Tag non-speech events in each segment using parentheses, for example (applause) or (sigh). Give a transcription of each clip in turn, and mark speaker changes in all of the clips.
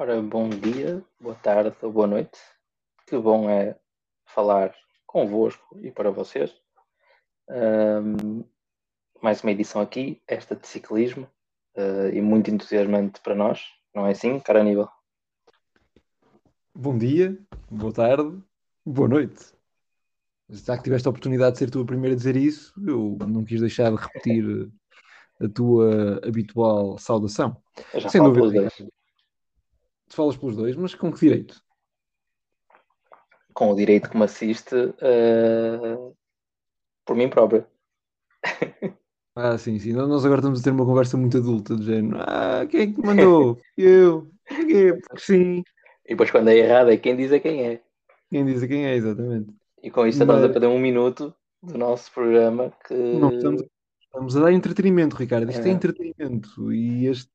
Speaker 1: Ora, bom dia, boa tarde ou boa noite. Que bom é falar convosco e para vocês. Um, mais uma edição aqui, esta de ciclismo, uh, e muito entusiasmante para nós, não é assim, cara Aníbal?
Speaker 2: Bom dia, boa tarde, boa noite. Já que tiveste a oportunidade de ser tu a primeira a dizer isso, eu não quis deixar de repetir a tua habitual saudação.
Speaker 1: Sem dúvida.
Speaker 2: Tu falas pelos dois, mas com que direito?
Speaker 1: Com o direito que me assiste uh, por mim próprio. (laughs)
Speaker 2: ah, sim, sim. Nós agora estamos a ter uma conversa muito adulta, do género. Ah, quem é que mandou? (laughs) eu. Porquê? Porque sim.
Speaker 1: E depois quando é errado é quem diz é quem é.
Speaker 2: Quem diz é quem é, exatamente.
Speaker 1: E com isto Mas... estamos a perder um minuto do nosso programa que.
Speaker 2: Não estamos Estamos a dar entretenimento, Ricardo. Isto é. é. entretenimento e este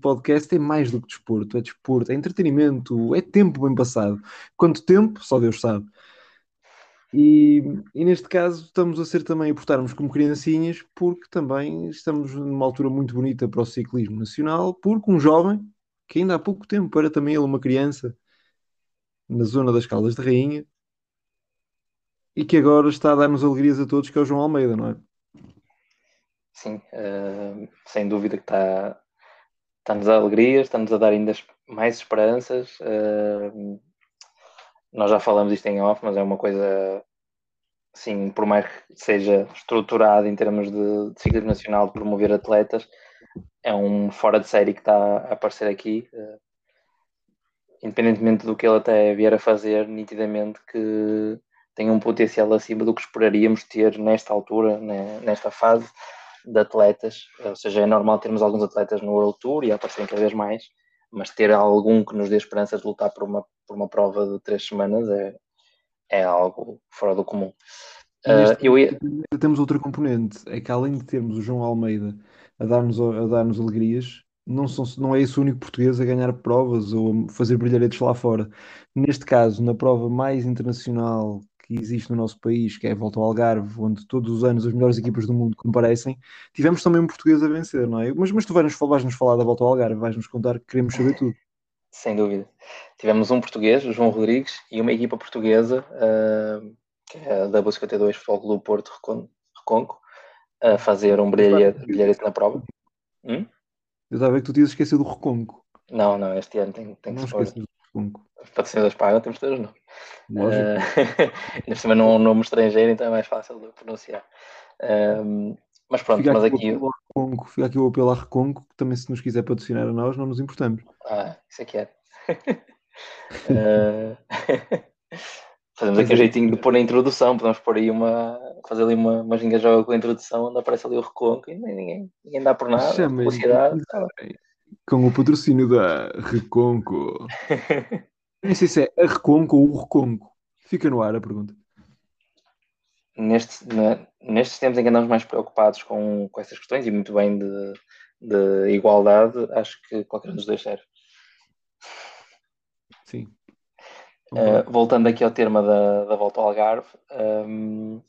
Speaker 2: podcast é mais do que desporto, é desporto, é entretenimento, é tempo bem passado. Quanto tempo, só Deus sabe. E, e, neste caso estamos a ser também a portarmos como criancinhas, porque também estamos numa altura muito bonita para o ciclismo nacional, porque um jovem, que ainda há pouco tempo era também ele uma criança, na zona das Caldas de Rainha, e que agora está a dar-nos alegrias a todos, que é o João Almeida, não é?
Speaker 1: Sim, uh, sem dúvida que está, está-nos a alegrias, está-nos a dar ainda mais esperanças. Uh, nós já falamos isto em off, mas é uma coisa, sim, por mais que seja estruturada em termos de, de ciclismo nacional, de promover atletas, é um fora de série que está a aparecer aqui. Uh, independentemente do que ele até vier a fazer, nitidamente que tem um potencial acima do que esperaríamos ter nesta altura, né, nesta fase de atletas, ou seja, é normal termos alguns atletas no World Tour e aparecerem cada vez mais, mas ter algum que nos dê esperança de lutar por uma, por uma prova de três semanas é, é algo fora do comum.
Speaker 2: Uh, eu ia... Temos outra componente, é que além de termos o João Almeida a dar-nos a dar alegrias, não, são, não é esse o único português a ganhar provas ou a fazer brilharetes lá fora. Neste caso, na prova mais internacional que existe no nosso país, que é a Volta ao Algarve, onde todos os anos as melhores equipas do mundo comparecem, tivemos também um português a vencer, não é? Mas, mas tu vais-nos vais -nos falar da Volta ao Algarve, vais-nos contar que queremos saber tudo.
Speaker 1: Sem dúvida. Tivemos um português, o João Rodrigues, e uma equipa portuguesa, uh, que é a W52 Futebol Clube Porto Reconco, a fazer um brilharete, brilharete na prova. Hum?
Speaker 2: Eu estava a ver que tu tinhas esquecido do Reconco.
Speaker 1: Não, não, este ano tem, tem
Speaker 2: que se Reconco.
Speaker 1: Patrocinadores pagam, temos todos não. Uh, (laughs) ainda por cima não é um nome estrangeiro, então é mais fácil de pronunciar. Uh, mas pronto,
Speaker 2: fica
Speaker 1: mas aqui.
Speaker 2: Reconco, fica aqui o apelo à Reconco, que também se nos quiser patrocinar a nós, não nos importamos.
Speaker 1: Ah, isso é que é. uh, (laughs) (laughs) fazemos aqui um jeitinho de pôr na introdução, podemos pôr aí uma. fazer ali uma, uma ginga com a introdução, onde aparece ali o Reconco e ninguém, ninguém dá por nada. Chama
Speaker 2: Com o patrocínio da Reconco. Nem sei se é a Reconco ou o Reconco. Fica no ar a pergunta.
Speaker 1: Neste, na, nestes tempos em que andamos mais preocupados com, com essas questões e muito bem de, de igualdade, acho que qualquer um dos dois serve.
Speaker 2: Sim.
Speaker 1: Uh, voltando aqui ao tema da, da volta ao Algarve, um,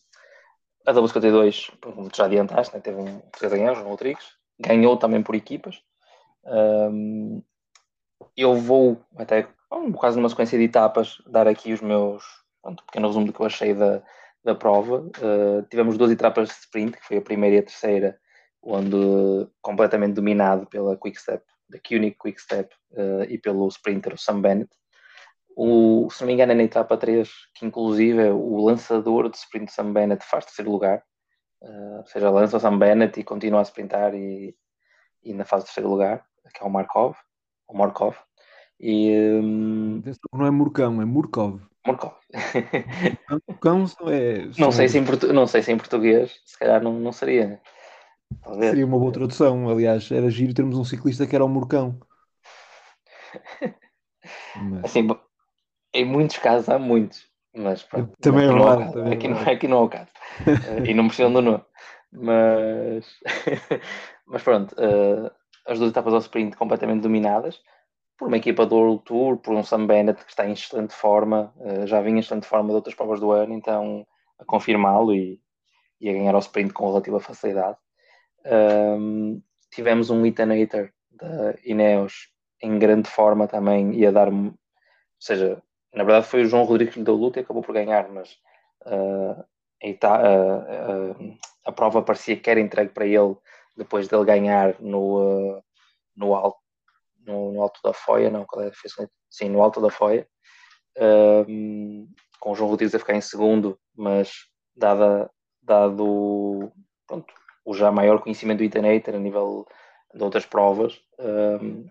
Speaker 1: a W52, como tu já adiantaste, né, teve um português a ganhar, João Rodrigues, ganhou também por equipas. Um, eu vou até um, quase numa sequência de etapas, dar aqui os meus, pronto, um pequeno resumo do que eu achei da, da prova. Uh, tivemos duas etapas de sprint, que foi a primeira e a terceira, onde completamente dominado pela Quickstep, da Quick Quickstep uh, e pelo sprinter Sam Bennett. O, se não me engano, é na etapa 3, que inclusive o lançador de sprint Sam Bennett faz terceiro lugar, uh, ou seja, lança o Sam Bennett e continua a sprintar e, e ainda faz terceiro lugar, que é o Markov, o Markov. E, um...
Speaker 2: Não é Murcão, é Murkov.
Speaker 1: Murkov.
Speaker 2: Murcão é.
Speaker 1: Não sei, se em portu... não sei se em português, se calhar não, não seria.
Speaker 2: Talvez. Seria uma boa tradução. Aliás, era giro termos um ciclista que era o Murcão.
Speaker 1: Mas... Assim, em muitos casos há muitos, mas pronto,
Speaker 2: também
Speaker 1: é
Speaker 2: verdade.
Speaker 1: Não, aqui, não, aqui não é o caso. (laughs) e não precisam do nome. Mas, (laughs) mas pronto, uh, as duas etapas ao sprint completamente dominadas por uma equipa do World Tour, por um Sam Bennett que está em excelente forma, uh, já vinha em excelente forma de outras provas do ano, então a confirmá-lo e, e, a ganhar ao sprint com relativa facilidade. Um, tivemos um Ethan Hater da Ineos em grande forma também ia dar. Ou seja, na verdade foi o João Rodrigues que lhe deu luta e acabou por ganhar, mas uh, a, a, prova parecia que era entregue para ele depois dele ganhar no, uh, no, alto, no, no, alto da Foia, não, qual é Sim, no alto da Foia, uh, com o João Rodrigues a ficar em segundo, mas dada, dado pronto, o já maior conhecimento do Etanator a nível de outras provas, um,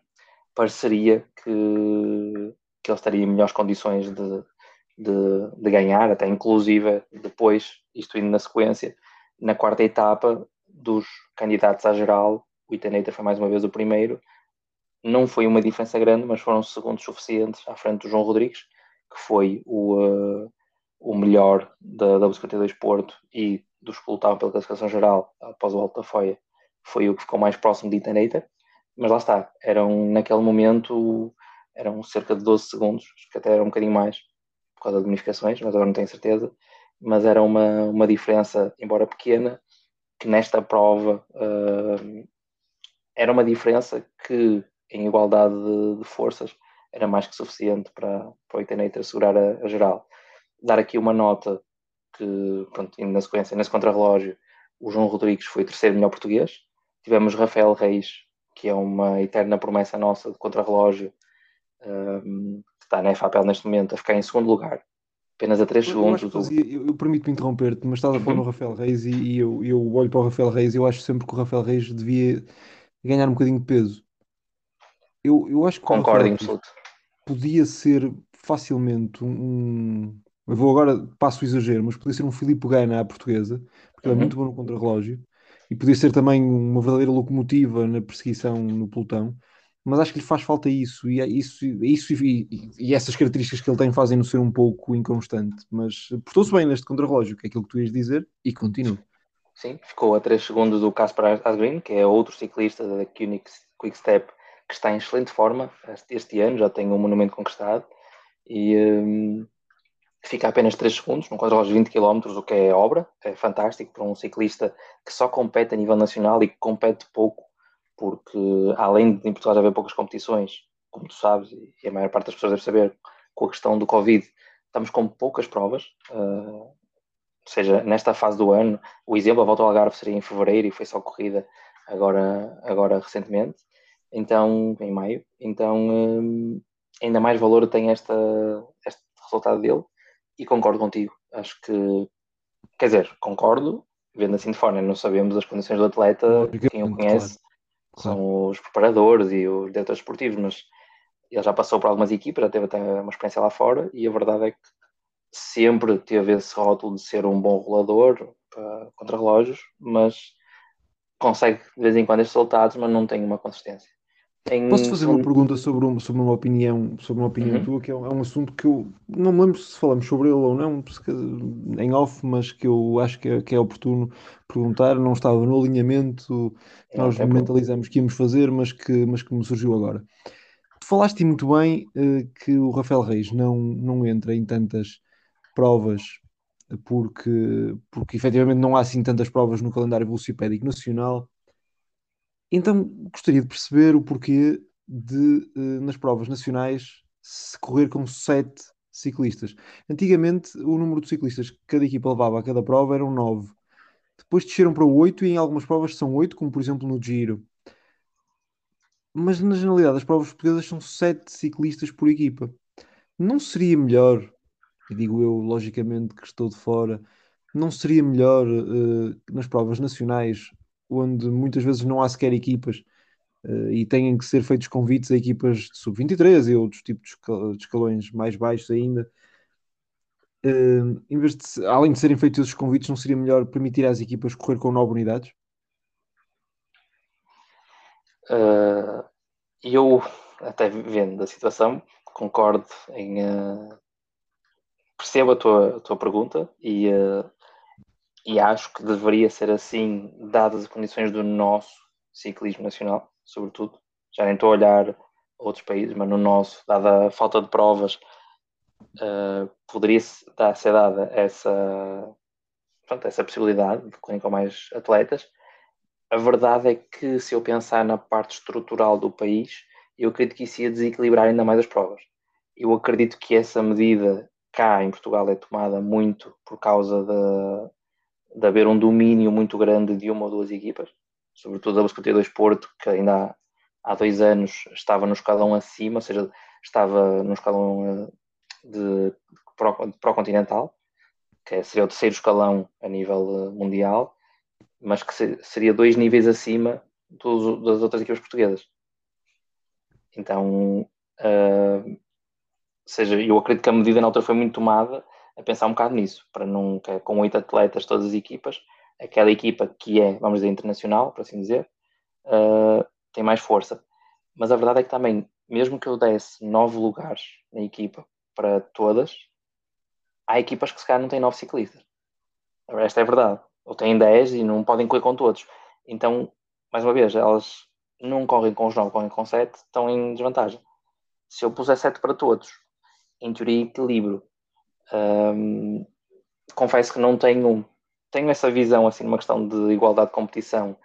Speaker 1: pareceria que, que ele estaria em melhores condições de, de, de, ganhar, até inclusive depois, isto indo na sequência, na quarta etapa dos candidatos à geral, o Itanator foi mais uma vez o primeiro, não foi uma diferença grande, mas foram segundos suficientes à frente do João Rodrigues, que foi o, uh, o melhor da, da 52 Porto e dos que lutavam pela classificação geral após o Alto da Foia, foi o que ficou mais próximo de Itanator, mas lá está, eram naquele momento eram cerca de 12 segundos, acho que até era um bocadinho mais, por causa de bonificações, mas agora não tenho certeza, mas era uma, uma diferença, embora pequena, que nesta prova uh, era uma diferença que, em igualdade de, de, forças, era mais que suficiente para, para o Itanator assegurar a, a, geral. Dar aqui uma nota que, pronto, indo na sequência, nesse contrarrelógio, o João Rodrigues foi terceiro melhor português. Tivemos Rafael Reis, que é uma eterna promessa nossa de contrarrelógio, um, que está na FAPEL neste momento, a ficar em segundo lugar, apenas a 3 eu segundos.
Speaker 2: Eu, fazia, eu, eu permito-me interromper-te, mas estás a falar uhum. no Rafael Reis e, e, eu, eu olho para o Rafael Reis e eu acho sempre que o Rafael Reis devia ganhar um bocadinho de peso. Eu, eu acho que
Speaker 1: Concordo, em absoluto.
Speaker 2: Podia ser facilmente um, eu vou agora, passo o exagero, mas podia ser um Filipe Gana à portuguesa, porque ele é uhum. muito bom no contrarrelógio, e podia ser também uma verdadeira locomotiva na perseguição no pelotão, mas acho que lhe faz falta isso, e é isso, isso e, e, e, essas características que ele tem fazem-no ser um pouco inconstante, mas portou-se bem neste contrarrelógio, que é aquilo que tu ias dizer, e continua.
Speaker 1: Sim, ficou a 3 segundos do Caspar Asgreen, que é outro ciclista da Quick Step que está em excelente forma este, ano, já tem um monumento conquistado, e... Hum fica apenas 3 segundos, num quadro aos 20 km, o que é obra, é fantástico para um ciclista que só compete a nível nacional e que compete pouco, porque além de em Portugal haver poucas competições, como tu sabes, e a maior parte das pessoas deve saber, com a questão do Covid, estamos com poucas provas, uh, ou seja, nesta fase do ano, o exemplo, a volta ao Algarve seria em fevereiro e foi só corrida agora, agora recentemente, então, em maio, então um, ainda mais valor tem esta, este resultado dele, e concordo contigo. Acho que, quer dizer, concordo, vendo assim de fora, não sabemos as condições do atleta, quem o conhece claro. são os preparadores e os diretores esportivos, mas ele já passou por algumas equipas, já teve até uma experiência lá fora, e a verdade é que sempre teve esse rótulo de ser um bom rolador para contra-relógios, mas consegue de vez em quando estes resultados, mas não tem uma consistência.
Speaker 2: Em... Posso fazer uma pergunta sobre, um, sobre uma opinião, sobre uma opinião uhum. tua, que é um, é um, assunto que eu não me lembro se falamos sobre ele ou não, em off, mas que eu acho que é, que é oportuno perguntar. Não estava no alinhamento que nós mentalizamos que íamos fazer, mas que, mas que me surgiu agora. Tu falaste muito bem uh, que o Rafael Reis não, não entra em tantas provas porque, porque efetivamente não há assim tantas provas no calendário velocipédico nacional então gostaria de perceber o porquê de, uh, nas provas nacionais, se correr com sete ciclistas. Antigamente, o número de ciclistas que cada equipa levava a cada prova eram nove. Depois desceram para oito e em algumas provas são oito, como por exemplo no Giro. Mas na generalidade, as provas portuguesas são sete ciclistas por equipa. Não seria melhor, e digo eu logicamente que estou de fora, não seria melhor uh, nas provas nacionais onde muitas vezes não há sequer equipas uh, e têm que ser feitos convites a equipas de sub-23 e outros tipos de escalões mais baixos ainda. Uh, em vez de, além de serem feitos esses convites, não seria melhor permitir às equipas correr com nove unidades?
Speaker 1: Uh, eu, até vendo a situação, concordo em. Uh, percebo a tua, a tua pergunta e uh, e acho que deveria ser assim, dadas as condições do nosso ciclismo nacional, sobretudo. Já nem estou a olhar outros países, mas no nosso, dada a falta de provas, uh, poderia dar, ser dada essa, pronto, essa possibilidade de correr com mais atletas. A verdade é que, se eu pensar na parte estrutural do país, eu acredito que isso ia desequilibrar ainda mais as provas. Eu acredito que essa medida cá em Portugal é tomada muito por causa de, de haver um domínio muito grande de uma ou duas equipas, sobretudo a 52 Porto, que ainda há, há dois anos estava no escalão acima, ou seja, estava no escalão eh, de, de pró-continental, que seria o terceiro escalão a nível eh, mundial, mas que seria dois níveis acima dos, das outras equipas portuguesas. Então, uh, seja, eu acredito que a medida na altura foi muito tomada a pensar um bocado nisso, para é com oito atletas, todas as equipas, aquela equipa que é, vamos dizer, internacional, por assim dizer, uh, tem mais força. Mas a verdade é que também, mesmo que eu desse nove lugares na equipa para todas, há equipas que se calhar não têm nove ciclistas. Esta é a verdade. Ou têm dez e não podem correr com todos. Então, mais uma vez, elas não correm com os nove, correm com sete, estão em desvantagem. Se eu puser sete para todos em teoria, equilíbrio. Um, confesso que não tenho, tenho essa visão, assim, numa questão de igualdade de competição,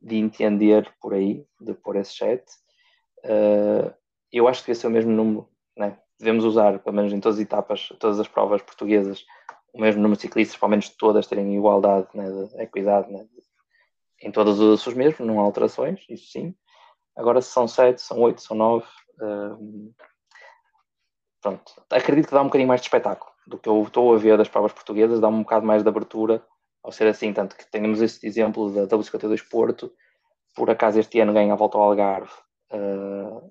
Speaker 1: de entender por aí, de pôr esse chat. Uh, eu acho que devia ser o mesmo número, né? devemos usar, pelo menos em todas as etapas, todas as provas portuguesas, o mesmo número de ciclistas, pelo menos todas terem igualdade, né? de equidade, né? em todas as os mesmos, não há alterações, isso sim. Agora, se são sete, são oito, são nove, pronto, acredito que dá um bocadinho mais de espetáculo do que eu estou a ver das provas portuguesas, dá um bocado mais de abertura ao ser assim, tanto que temos este exemplo da W52 Porto, por acaso este ano ganha a volta ao Algarve uh,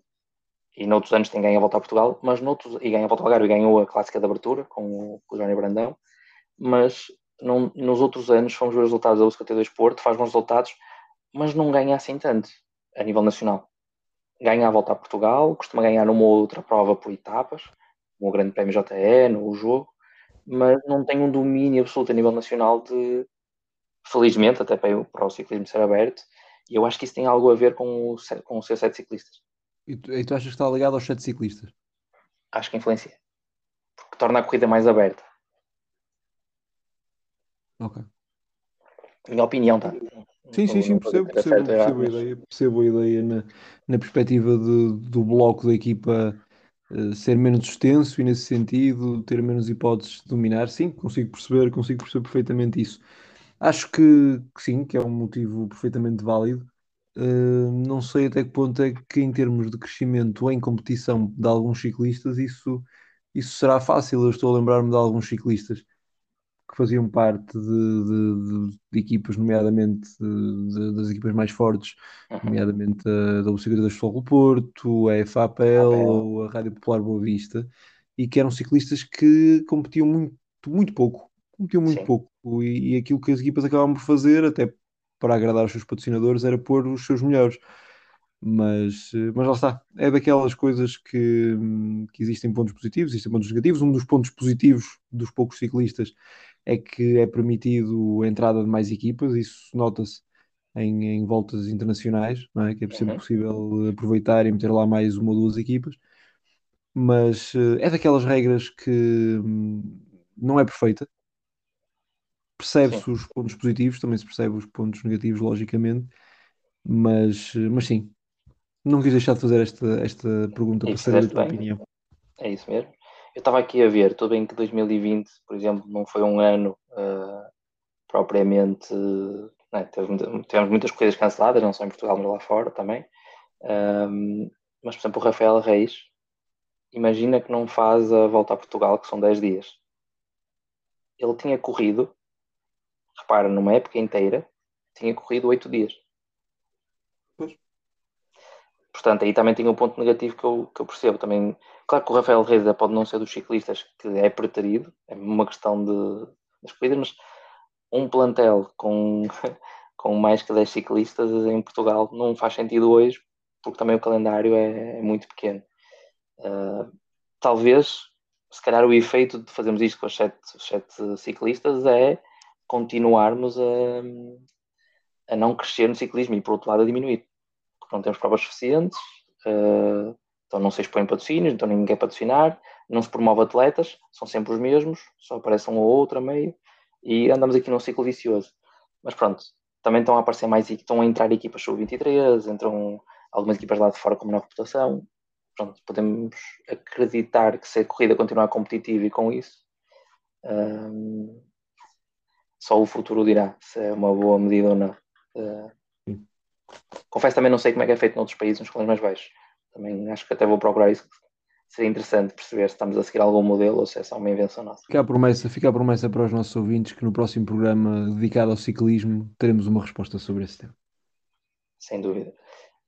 Speaker 1: e noutros anos tem ganho a volta a Portugal, mas noutros, e ganha a volta ao Algarve e ganhou a clássica de abertura com o, com o Johnny Brandão, mas nos outros anos fomos ver os resultados da W52 Porto, faz bons resultados, mas não ganha assim tanto a nível nacional. Ganha a volta a Portugal, costuma ganhar uma ou outra prova por etapas, o Grande Prémio JE, no jogo, mas não tem um domínio absoluto a nível nacional de, felizmente, até para, para o ciclismo ser aberto, e eu acho que isso tem algo a ver com o, com o ser sete ciclistas.
Speaker 2: E tu, e tu achas que está ligado aos sete ciclistas?
Speaker 1: Acho que influencia. Porque torna a corrida mais aberta.
Speaker 2: Ok.
Speaker 1: Minha opinião, tá?
Speaker 2: Sim, sim, sim, percebo, percebo, percebo, a ideia, percebo a ideia na, na perspectiva de, do bloco da equipa ser menos extenso e nesse sentido ter menos hipóteses de dominar. Sim, consigo perceber, consigo perceber perfeitamente isso. Acho que, que sim, que é um motivo perfeitamente válido. Uh, não sei até que ponto é que, em termos de crescimento em competição de alguns ciclistas, isso, isso será fácil. Eu estou a lembrar-me de alguns ciclistas que faziam parte de, de, de, de equipas, nomeadamente das equipas mais fortes, uhum. nomeadamente a da WCG das Futebol Porto, a FAPL ou a Rádio Popular Boa Vista, e que eram ciclistas que competiam muito, muito pouco, competiam muito Sim. pouco, e, e aquilo que as equipas acabavam por fazer, até para agradar os seus patrocinadores, era pôr os seus melhores mas, mas lá está, é daquelas coisas que, que existem pontos positivos, existem pontos negativos. Um dos pontos positivos dos poucos ciclistas é que é permitido a entrada de mais equipas, isso nota-se em, em, voltas internacionais, não é? que é sempre uhum. possível aproveitar e meter lá mais uma ou duas equipas, mas é daquelas regras que hum, não é perfeita. Percebe-se os pontos positivos, também se percebe os pontos negativos, logicamente, mas, mas sim, não quis deixar de fazer esta, esta pergunta para saber a tua bem. opinião.
Speaker 1: É isso mesmo. Eu estava aqui a ver, tudo bem que 2020, por exemplo, não foi um ano uh, propriamente. Né, tivemos muitas coisas canceladas, não só em Portugal, mas lá fora também. Um, mas, por exemplo, o Rafael Reis, imagina que não faz a volta a Portugal, que são 10 dias. Ele tinha corrido, repara, numa época inteira, tinha corrido 8 dias. Portanto, aí também tem um ponto negativo que eu, que eu percebo. Também, claro que o Rafael Reis pode não ser dos ciclistas que é preterido, é uma questão de, das corridas, mas um plantel com, (laughs) com mais que 10 ciclistas em Portugal não faz sentido hoje, porque também o calendário é, é muito pequeno. Uh, talvez, se calhar, o efeito de fazermos isto com os 7, sete ciclistas é continuarmos a, a não crescer no ciclismo e, por outro lado, a diminuir não temos provas suficientes, uh, então não se expõem patrocínios, então ninguém quer patrocinar, não se promove atletas, são sempre os mesmos, só aparece um ou outro a meio, e andamos aqui num ciclo vicioso. Mas pronto, também estão a aparecer mais, estão a entrar equipas sub-23, entram algumas equipas lá de fora com menor reputação, pronto, podemos acreditar que se a corrida continuar competitiva e com isso, um, só o futuro dirá se é uma boa medida ou não. Uh, confesso também não sei como é que é feito noutros países nos escalões mais baixos. Também acho que até vou procurar isso. Seria interessante perceber se estamos a seguir algum modelo ou se é só uma invenção nossa.
Speaker 2: Fica a promessa, fica a promessa para os nossos ouvintes que no próximo programa dedicado ao ciclismo teremos uma resposta sobre esse tema.
Speaker 1: Sem dúvida.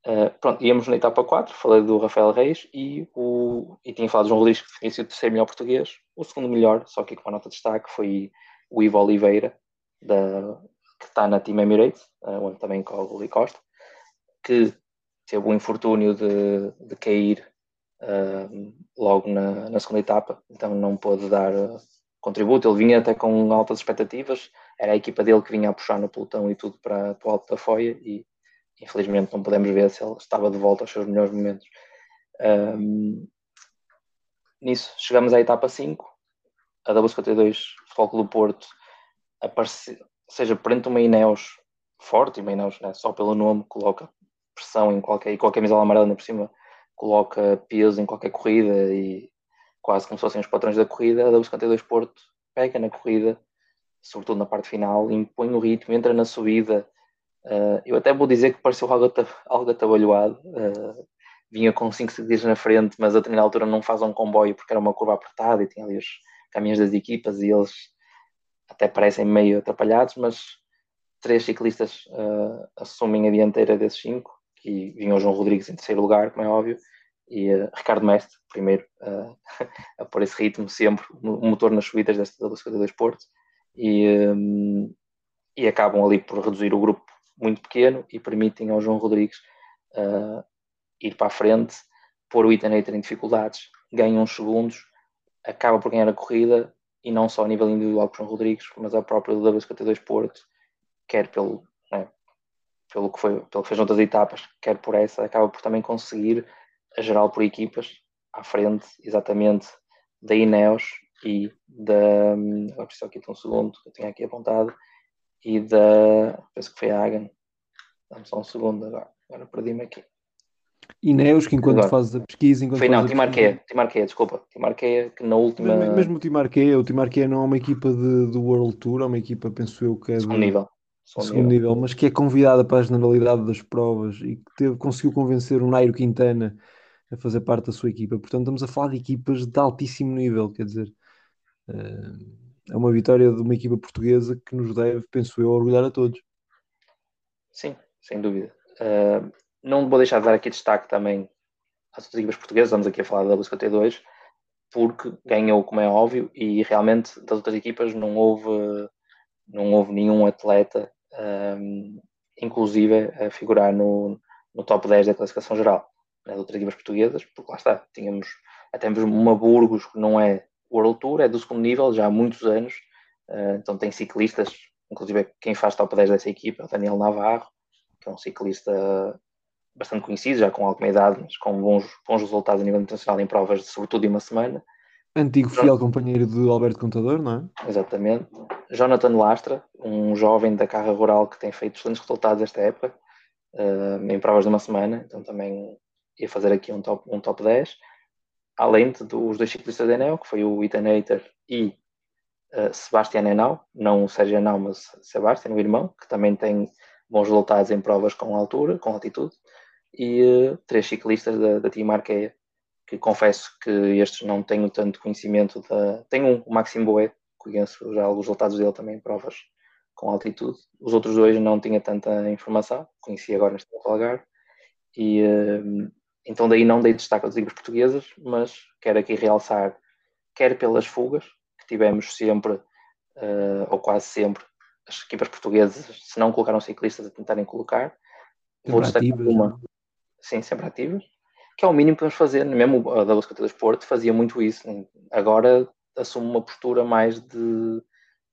Speaker 1: Uh, pronto, íamos na etapa 4, falei do Rafael Reis e, o, e tinha falado de João Rodrigues que tinha sido o terceiro melhor português. O segundo melhor, só que com uma nota de destaque, foi o Ivo Oliveira, da, que está na Team Emirates, uh, onde também corre o Rui Costa, que teve o infortúnio de, de cair uh, logo na, na, segunda etapa, então não pôde dar uh, contributo. Ele vinha até com altas expectativas, era a equipa dele que vinha a puxar no pelotão e tudo para, para o alto da foia e infelizmente não podemos ver se ele estava de volta aos seus melhores momentos. Nisso, chegamos à etapa 5, a W52 Futebol do Porto aparece, seja perante uma Ineos forte, e uma Ineos né, só pelo nome coloca pressão em qualquer, e a camisola amarela por cima coloca peso em qualquer corrida e quase como se fossem os patrões da corrida, a W52 Porto pega na corrida, sobretudo na parte final, impõe o ritmo, entra na subida. Uh, eu até vou dizer que pareceu algo, algo atabalhoado. Uh, vinha com 5 segundos na frente, mas a determinada altura não faz um comboio porque era uma curva apertada e tinha ali os caminhos das equipas e eles até parecem meio atrapalhados, mas três ciclistas uh, assumem a dianteira desses cinco e vinha o João Rodrigues em terceiro lugar, como é óbvio, e uh, Ricardo Mestre, primeiro, uh, (laughs) a pôr esse ritmo sempre, o motor nas subidas desta da 52 Porto, e, um, e acabam ali por reduzir o grupo muito pequeno e permitem ao João Rodrigues uh, ir para a frente, pôr o Itanator em dificuldades, ganha uns segundos, acaba por ganhar a corrida, e não só a nível individual com o João Rodrigues, mas a própria do W52 Porto, quer pelo pelo que, foi, pelo que fez noutras etapas, quer por essa, acaba por também conseguir a geral por equipas, à frente exatamente da Ineos e da. Agora preciso aqui um segundo, que eu tinha aqui apontado, e da. Penso que foi a Hagen. Dá-me só um segundo agora, agora perdi-me aqui.
Speaker 2: Ineos, que enquanto agora, fazes a pesquisa. Enquanto
Speaker 1: foi não, Timarqueia, Timarqueia, desculpa. Timarqueia, que na última.
Speaker 2: Mesmo, mesmo o Timarqueia, o Timarqueia não é uma equipa de, do World Tour, é uma equipa, penso eu, que é.
Speaker 1: De...
Speaker 2: segundo nível. nível. mas que é convidada para a generalidade das provas e que teve, conseguiu convencer o Nairo Quintana a fazer parte da sua equipa. Portanto, estamos a falar de equipas de altíssimo nível, quer dizer, eh, é uma vitória de uma equipa portuguesa que nos deve, penso eu, orgulhar a todos.
Speaker 1: Sim, sem dúvida. Uh, não vou deixar de dar aqui destaque também às outras equipas portuguesas, estamos aqui a falar da W52, porque ganhou, como é óbvio, e realmente das outras equipas não houve, não houve nenhum atleta um, inclusive a figurar no, no top 10 da classificação geral das outras equipas portuguesas, porque lá está, tínhamos até uma Burgos que não é World Tour, é do segundo nível já há muitos anos, uh, então tem ciclistas, inclusive quem faz top 10 dessa equipa é o Daniel Navarro, que é um ciclista bastante conhecido, já com alguma idade, mas com bons, bons resultados a nível internacional em provas, sobretudo de uma semana.
Speaker 2: Antigo fiel companheiro do Alberto Contador, não é?
Speaker 1: Exatamente. Jonathan Lastra, um jovem da carga rural que tem feito excelentes resultados esta época, uh, em provas de uma semana, então também ia fazer aqui um top, um top 10. Além de, dos dois ciclistas da Enel, que foi o Ethan Hater e uh, Sebastian Enau, não o Sérgio Enau, mas Sebastian, o irmão, que também tem bons resultados em provas com altura, com altitude, e uh, três ciclistas da, da Team Arqueia, que confesso que estes não tenho tanto conhecimento da. Tenho um, o Maxime Boé, conheço já alguns resultados dele também em provas com altitude. Os outros dois não tinha tanta informação, conheci agora neste Algarve. E uh, então daí não dei destaque às equipes portuguesas, mas quero aqui realçar, quer pelas fugas, que tivemos sempre, uh, ou quase sempre, as equipas portuguesas, se não colocaram ciclistas, a tentarem colocar.
Speaker 2: Vou destacar uma. Né?
Speaker 1: Sim, sempre ativas que é o mínimo que podemos fazer, mesmo a da Bicicleta do Esporte fazia muito isso, né? agora assume uma postura mais de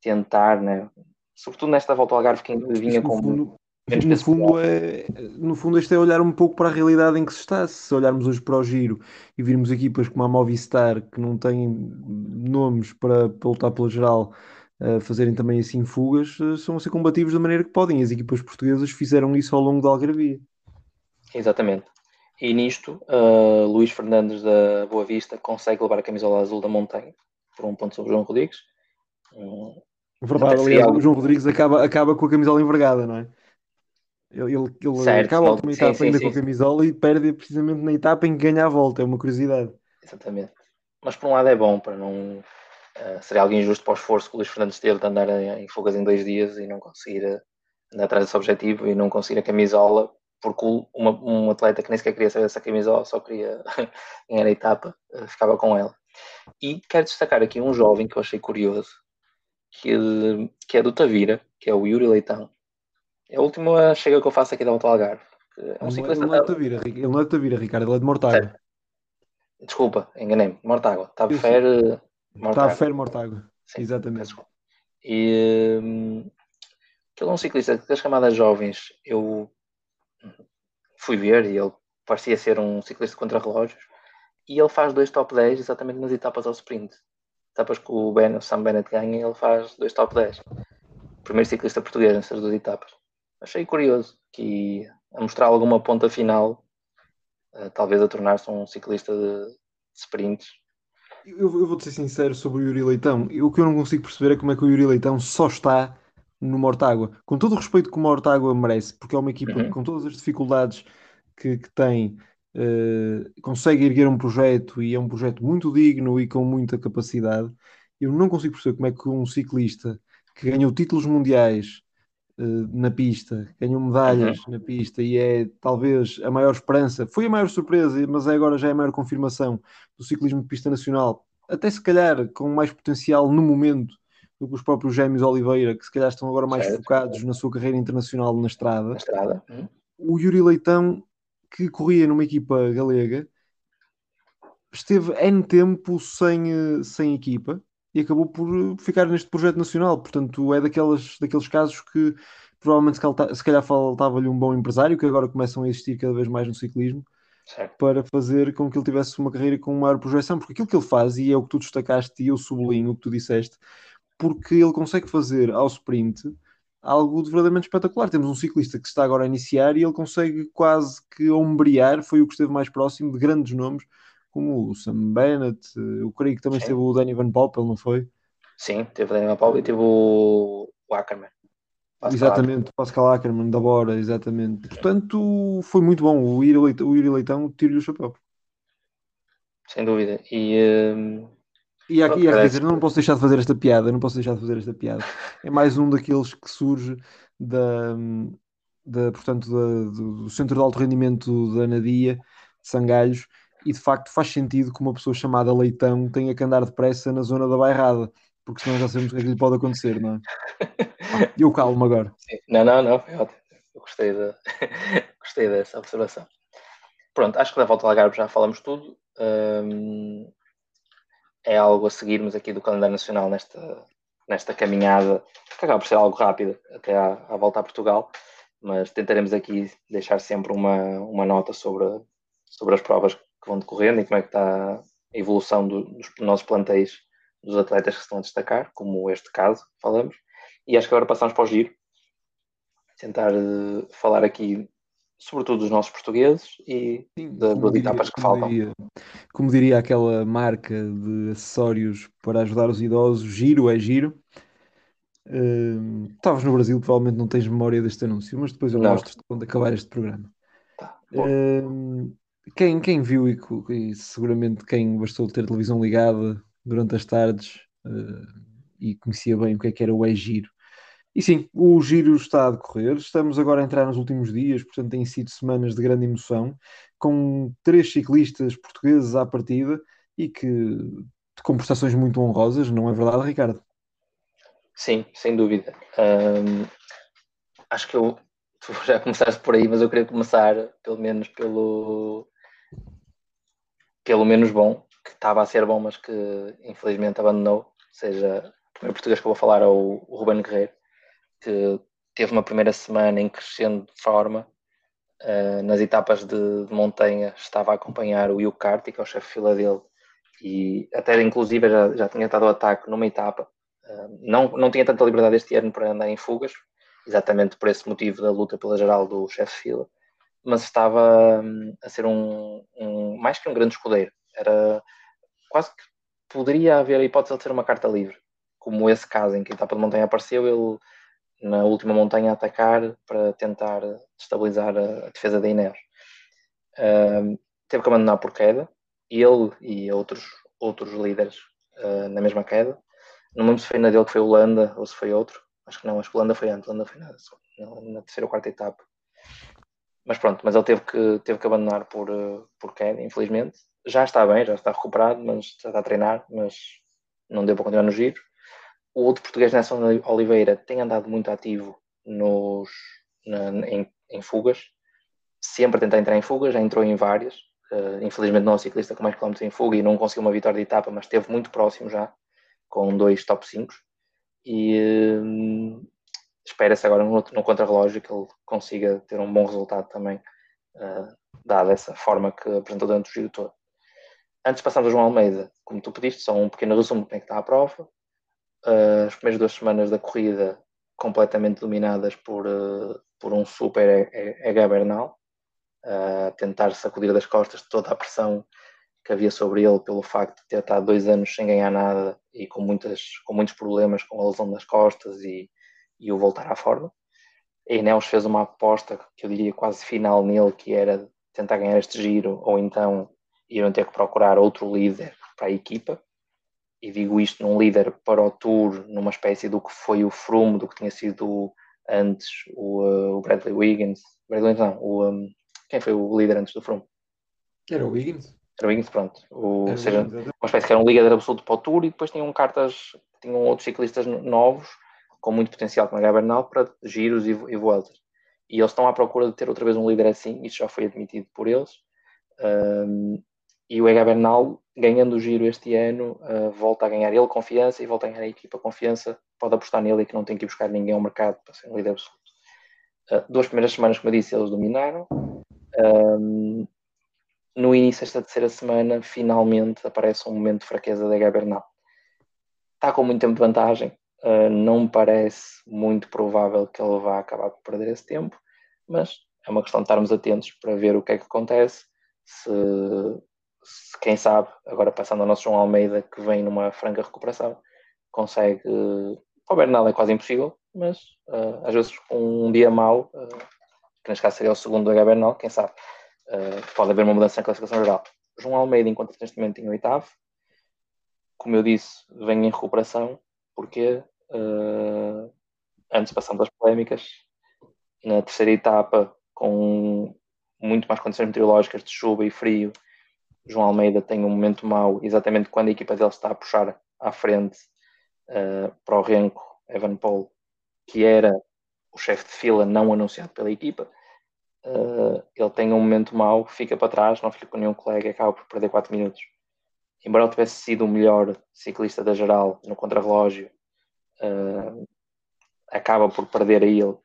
Speaker 1: tentar, né? sobretudo nesta volta ao Algarve que vinha com
Speaker 2: fundo, no fundo é no fundo este é olhar um pouco para a realidade em que se está. Se olharmos hoje para o giro e virmos equipas como a Movistar que não têm nomes para, para lutar pela geral a fazerem também assim fugas eh, são a ser combativos da maneira que podem. As equipas portuguesas fizeram isso ao longo da Algarvia.
Speaker 1: Exatamente E nisto, uh, Luís Fernandes da Boa Vista consegue levar a camisola azul da montanha por um ponto sobre João Rodrigues.
Speaker 2: Um, Verdade, aliás, algo... o João Rodrigues acaba, acaba com a camisola envergada, não é? Ele, ele, ele certo, acaba a última etapa ainda sim, com a camisola e perde precisamente na etapa em que ganha a volta, é uma curiosidade.
Speaker 1: Exatamente. Mas por um lado é bom, para não. Uh, seria algo injusto para o esforço que o Luís Fernandes teve de andar em, em fugas em dois dias e não conseguir uh, andar atrás desse objetivo e não conseguir a camisola, porque uma, um atleta que nem sequer queria saber dessa camisola, só queria (laughs) ganhar a etapa, uh, ficava com ela. E quero destacar aqui um jovem que eu achei curioso, que, que é do Tavira, que é o Yuri Leitão. É a última chega que eu faço aqui da Volta Algarve.
Speaker 2: É um ciclista. Ele não é de Tavira, ele não é de Tavira, Ricardo, ele é de Mortágua.
Speaker 1: Desculpa, enganei-me. Mortágua. Estava Fer.
Speaker 2: Estava Fer Mortágua. Exatamente.
Speaker 1: E hum, ele é um ciclista das camadas jovens. Eu fui ver e ele parecia ser um ciclista contra relógios. E ele faz dois top 10 exatamente nas etapas ao sprint. Etapas que o, ben, o Sam Bennett ganha, ele faz dois top 10. Primeiro ciclista português nessas duas etapas. Achei curioso que a mostrar alguma ponta final eh, talvez a tornar-se um ciclista de, de sprints.
Speaker 2: Eu, eu vou-te ser sincero sobre o Yuri Leitão. O que eu não consigo perceber é como é que o Yuri Leitão só está no Mortágua. Com todo o respeito que o Mortágua merece, porque é uma equipa uhum. com todas as dificuldades que, que tem, uh, consegue erguer um projeto e é um projeto muito digno e com muita capacidade. Eu não consigo perceber como é que um ciclista que ganhou títulos mundiais eh, na pista, ganhou medalhas uhum. na pista e é talvez a maior esperança, foi a maior surpresa, mas é agora já é a maior confirmação do ciclismo de pista nacional, até se calhar com mais potencial no momento do que os próprios gêmeos Oliveira, que se calhar estão agora mais certo. focados na sua carreira internacional na estrada.
Speaker 1: Na estrada. Uhum. O
Speaker 2: Yuri Leitão, que corria numa equipa galega, esteve N tempo sem, eh, sem equipa e acabou por ficar neste projeto nacional. Portanto, é daqueles, daqueles casos que provavelmente se calhar faltava-lhe um bom empresário, que agora começam a existir cada vez mais no ciclismo, certo. para fazer com que ele tivesse uma carreira com maior projeção. Porque aquilo que ele faz, e é o que tu destacaste e eu sublinho o que tu disseste, porque ele consegue fazer ao sprint algo de verdadeiramente espetacular. Temos um ciclista que está agora a iniciar e ele consegue quase que ombrear, foi o que esteve mais próximo de grandes nomes como o Sam Bennett, eu creio que também Sim. esteve o Danny Van Poppel, não foi?
Speaker 1: Sim, teve o Danny Van Poppel e teve o, o Ackerman.
Speaker 2: Pascal exatamente, o Pascal Ackerman da Bora, exatamente. Portanto, foi muito bom. O Yuri Leitão, o Yuri Leitão tiro-lhe o chapéu.
Speaker 1: Sem dúvida. E, um...
Speaker 2: e aqui, quer dizer, não posso deixar de fazer esta piada, não posso deixar de fazer esta piada. É mais um daqueles que surge da, da portanto, da, do, Centro de Alto Rendimento da Nadia, de Sangalhos, e de facto faz sentido que uma pessoa chamada Leitão tenha que andar depressa na zona da bairrada, porque senão já sabemos o que é que lhe pode acontecer, não é? E (laughs) eu calmo agora.
Speaker 1: Sim. Não, não, não, foi ótimo. Eu gostei, de... (laughs) gostei dessa observação. Pronto, acho que da volta ao Algarve já falamos tudo. Hum, é algo a seguirmos aqui do calendário nacional nesta, nesta caminhada, que acaba por ser algo rápido até à, à volta a Portugal, mas tentaremos aqui deixar sempre uma, uma nota sobre, sobre as provas que vão decorrendo e como é que está a evolução do, dos nossos plantéis dos atletas que estão a destacar, como este caso falamos. E acho que agora passamos para o giro, tentar uh, falar aqui sobretudo dos nossos portugueses e Sim, das diria, etapas que faltam.
Speaker 2: Diria, como diria aquela marca de acessórios para ajudar os idosos, giro é giro. Uh, estavas no Brasil, provavelmente não tens memória deste anúncio, mas depois eu mostro-te quando acabar este programa. Tá, uh, quem, quem viu e, e, seguramente quem bastou ter televisão ligada durante as tardes uh, e conhecia bem o que é que era o E-Giro. E sim, o giro está a decorrer. Estamos agora a entrar nos últimos dias, portanto, têm sido semanas de grande emoção, com três ciclistas portugueses à partida e que com prestações muito honrosas, não é verdade, Ricardo?
Speaker 1: Sim, sem dúvida. Acho que eu tu (laughs) já começaste por aí, mas eu queria começar pelo menos pelo pelo menos bom, que estava a ser bom, mas que infelizmente abandonou. Ou seja, o primeiro português que eu vou falar é o, o Ruben Guerreiro, que teve uma primeira semana em crescendo de forma. Uh, nas etapas de, de, montanha estava a acompanhar o Hugh Carty, que é o chefe de fila dele, e até inclusive já, já tinha estado o ataque numa etapa. Uh, não, não tinha tanta liberdade este ano para andar em fugas, exatamente por esse motivo da luta pela geral do chefe de fila. mas estava hum, a ser um, um, mais que um grande escudeiro. Era quase que poderia haver a hipótese de ser uma carta livre, como esse caso em que a etapa de montanha apareceu, ele na última montanha a atacar para tentar estabilizar a, defesa da Inés. Uh, teve que abandonar por queda, ele e outros, outros líderes uh, na mesma queda. Não lembro se foi na dele que foi Holanda ou se foi outro. Acho que não, acho que Holanda foi antes, Holanda foi na, na terceira ou quarta etapa. Mas pronto, mas ele teve que, teve que abandonar por, uh, por queda, infelizmente. Já está bem, já está recuperado, mas já está a treinar, mas não deu para continuar no giro o outro português, Nelson Oliveira, tem andado muito ativo nos, na, em, em, fugas, sempre a tentar entrar em fugas, já entrou em várias. Uh, infelizmente não é o ciclista com mais quilómetros em fuga e não conseguiu uma vitória de etapa, mas esteve muito próximo já, com dois top 5. E uh, espera-se agora no, no contrarrelógio que ele consiga ter um bom resultado também, uh, dada essa forma que apresentou durante o giro todo. Antes de passarmos a João Almeida, como tu pediste, só um pequeno resumo de como é que está a prova as primeiras duas semanas da corrida e digo isto num líder para o Tour, numa espécie do que foi o Froome, do que tinha sido antes o, uh, o Bradley Wiggins. Bradley Wiggins não, o, um, quem foi o líder antes do Froome?
Speaker 2: Era o Wiggins.
Speaker 1: Era o Wiggins, pronto. O, ou seja, Wiggins, uma espécie que era um líder absoluto para o Tour e depois tinham cartas, tinham outros ciclistas novos com muito potencial, como a Gabernal, para giros e, e voltas. E eles estão à procura de ter outra vez um líder assim, isso já foi admitido por eles. Um, e o Ega Bernal, ganhando o giro este ano, uh, volta a ganhar ele confiança e volta a ganhar a equipa confiança. Pode apostar nele e que não tem que ir buscar ninguém ao mercado para ser um líder absoluto. Uh, duas primeiras semanas, como eu disse, eles dominaram. Um, no início desta terceira semana, finalmente aparece um momento de fraqueza da Ega Bernal. Está com muito tempo de vantagem. Uh, não parece muito provável que ele vá acabar por perder esse tempo, mas é uma questão de estarmos atentos para ver o que é que acontece. Se quem sabe, agora passando ao nosso João Almeida, que vem numa franca recuperação, consegue. Para o Bernal é quase impossível, mas uh, às vezes um dia mau, uh, que neste caso seria o segundo do H Bernal, quem sabe, uh, pode haver uma mudança na classificação geral. João Almeida, enquanto neste momento em oitavo, como eu disse, vem em recuperação, porque antes passando das polémicas, na terceira etapa, com muito mais condições meteorológicas de chuva e frio, João Almeida tem um momento mau exatamente quando a equipa dele está a puxar à frente uh, para o Renko Evan Paul, que era o chefe de fila não anunciado pela equipa. Uh, ele tem um momento mau, fica para trás, não fica com nenhum colega acaba por perder 4 minutos. Embora ele tivesse sido o melhor ciclista da geral no contrarrelógio, uh, acaba por perder a ele,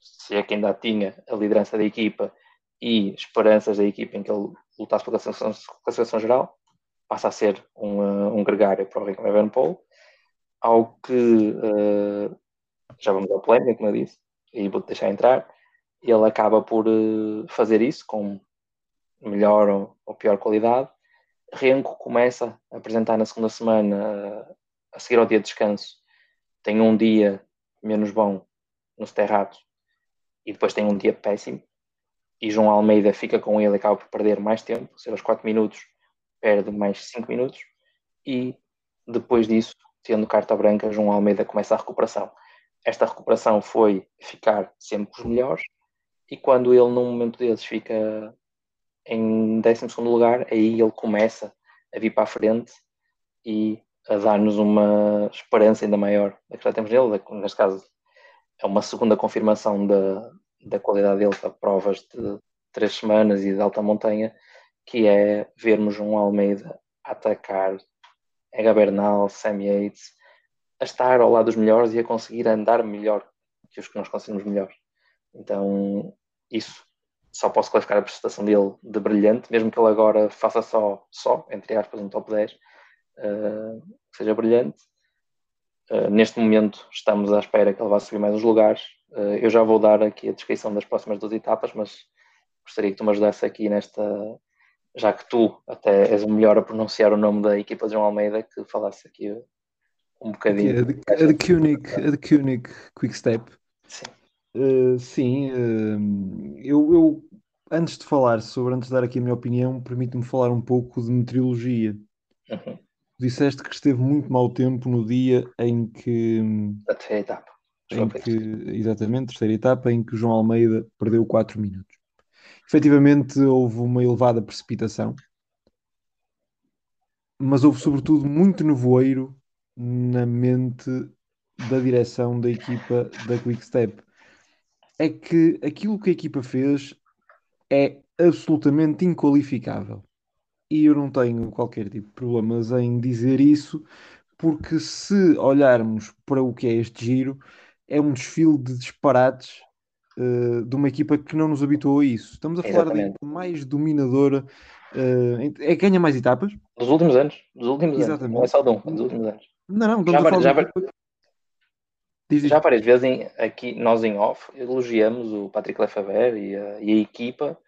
Speaker 1: se é que ainda tinha a liderança da equipa e esperanças da equipa em que ele lutasse pela classificação, geral, passa a ser um, uh, um gregário para o Rick Evenepoel, algo que uh, já vamos ao polémica, como eu disse, e vou-te deixar entrar, ele acaba por uh, fazer isso com melhor ou, ou, pior qualidade. Renko começa a apresentar na segunda semana, uh, a seguir ao dia de descanso, tem um dia menos bom no Sterrato e depois tem um dia péssimo e João Almeida fica com ele acaba por perder mais tempo, se aos 4 minutos perde mais 5 minutos e depois disso, tendo carta branca, João Almeida começa a recuperação. Esta recuperação foi ficar sempre com os melhores e quando ele num momento desses fica em 12 lugar, aí ele começa a vir para a frente e a dar-nos uma esperança ainda maior da que já temos nele, neste caso é uma segunda confirmação da, da qualidade dele para provas de três semanas e de alta montanha, que é vermos um Almeida atacar Ega Bernal, Sam Yates, a estar ao lado dos melhores e a conseguir andar melhor que os que nós conseguimos melhor. Então, isso só posso classificar a prestação dele de brilhante, mesmo que ele agora faça só, só entre aspas, um top 10, uh, eh, seja brilhante. Uh, neste momento estamos à espera que ele vá subir mais uns lugares, eu já vou dar aqui a descrição das próximas duas etapas, mas gostaria que tu me ajudasses aqui nesta, já que tu até és o melhor a pronunciar o nome da equipa de João Almeida, que falasse aqui um bocadinho.
Speaker 2: A de, a de Koenig, a de Koenig Quick Step.
Speaker 1: Sim.
Speaker 2: Uh, sim, uh, eu, eu, antes de falar sobre, antes de dar aqui a minha opinião, permite-me falar um pouco de meteorologia.
Speaker 1: Uhum.
Speaker 2: Disseste que esteve muito mau tempo no dia em que.
Speaker 1: Da terceira etapa.
Speaker 2: Em que, exatamente, terceira etapa, em que o João Almeida perdeu 4 minutos. Efetivamente houve uma elevada precipitação, mas houve sobretudo muito nevoeiro na mente da direção da equipa da Quick Step. É que aquilo que a equipa fez é absolutamente inqualificável. E eu não tenho qualquer tipo de problemas em dizer isso, porque se olharmos para o que é este giro, é um desfile de disparates uh, de uma equipa que não nos habituou a isso. Estamos a falar da equipa mais dominadora, uh, é ganha mais etapas.
Speaker 1: Dos últimos anos, dos últimos Exatamente. anos. Não é só de um, dos últimos anos.
Speaker 2: Não, não,
Speaker 1: já, var, já, var, já várias vezes em, aqui, nós em off, elogiamos o Patrick Lefebvre e a, e a equipa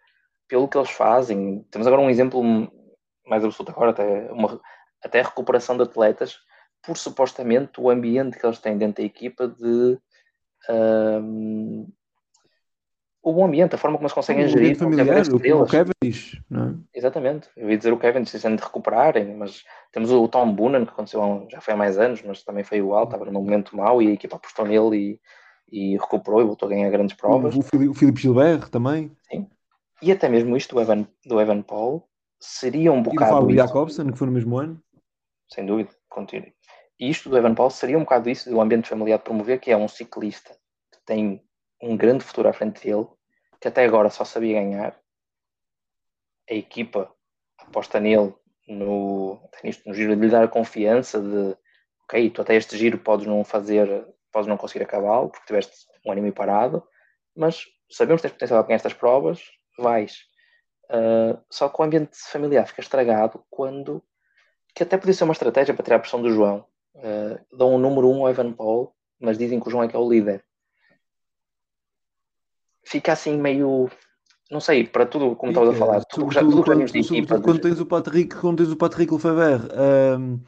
Speaker 1: pelo que eles fazem. Temos agora um exemplo mais absoluto agora, até, uma, até a recuperação de atletas por supostamente o ambiente que eles têm dentro da equipa de um, o bom ambiente, a forma como eles conseguem
Speaker 2: o
Speaker 1: gerir.
Speaker 2: familiar, o, o Kevin diz, não é?
Speaker 1: Exatamente. Eu ia dizer o Kevin dizendo de recuperarem, mas temos o Tom Boonen, que aconteceu já foi há mais anos, mas também foi igual, estava num momento mau e a equipa apostou nele e, e recuperou e voltou a ganhar grandes provas.
Speaker 2: O, o Filipe Gilbert também.
Speaker 1: Sim. E até mesmo isto do Evan, do Evan Paul seria um bocado. E
Speaker 2: do Fábio Jacobsen, que foi no mesmo ano.
Speaker 1: Sem dúvida, continue. Isto do Evan Paul seria um bocado isso do ambiente familiar de promover, que é um ciclista que tem um grande futuro à frente dele, que até agora só sabia ganhar. A equipa aposta nele no, no giro de lhe dar a confiança de ok, tu até este giro podes não fazer, podes não conseguir acabá-lo porque tiveste um ano e meio parado, mas sabemos que tens potencial a ganhar estas provas, vais. Uh, só que o ambiente familiar fica estragado quando que até podia ser uma estratégia para tirar a pressão do João. Uh, dão o número 1 um ao Evan Paul, mas dizem que o João é que é o líder. Fica assim meio. Não sei, para tudo, como estavas a falar, tudo, já, tudo
Speaker 2: quando, de equipa. Quando tens o Patrick, quando tens o Patrick Lefebvre um,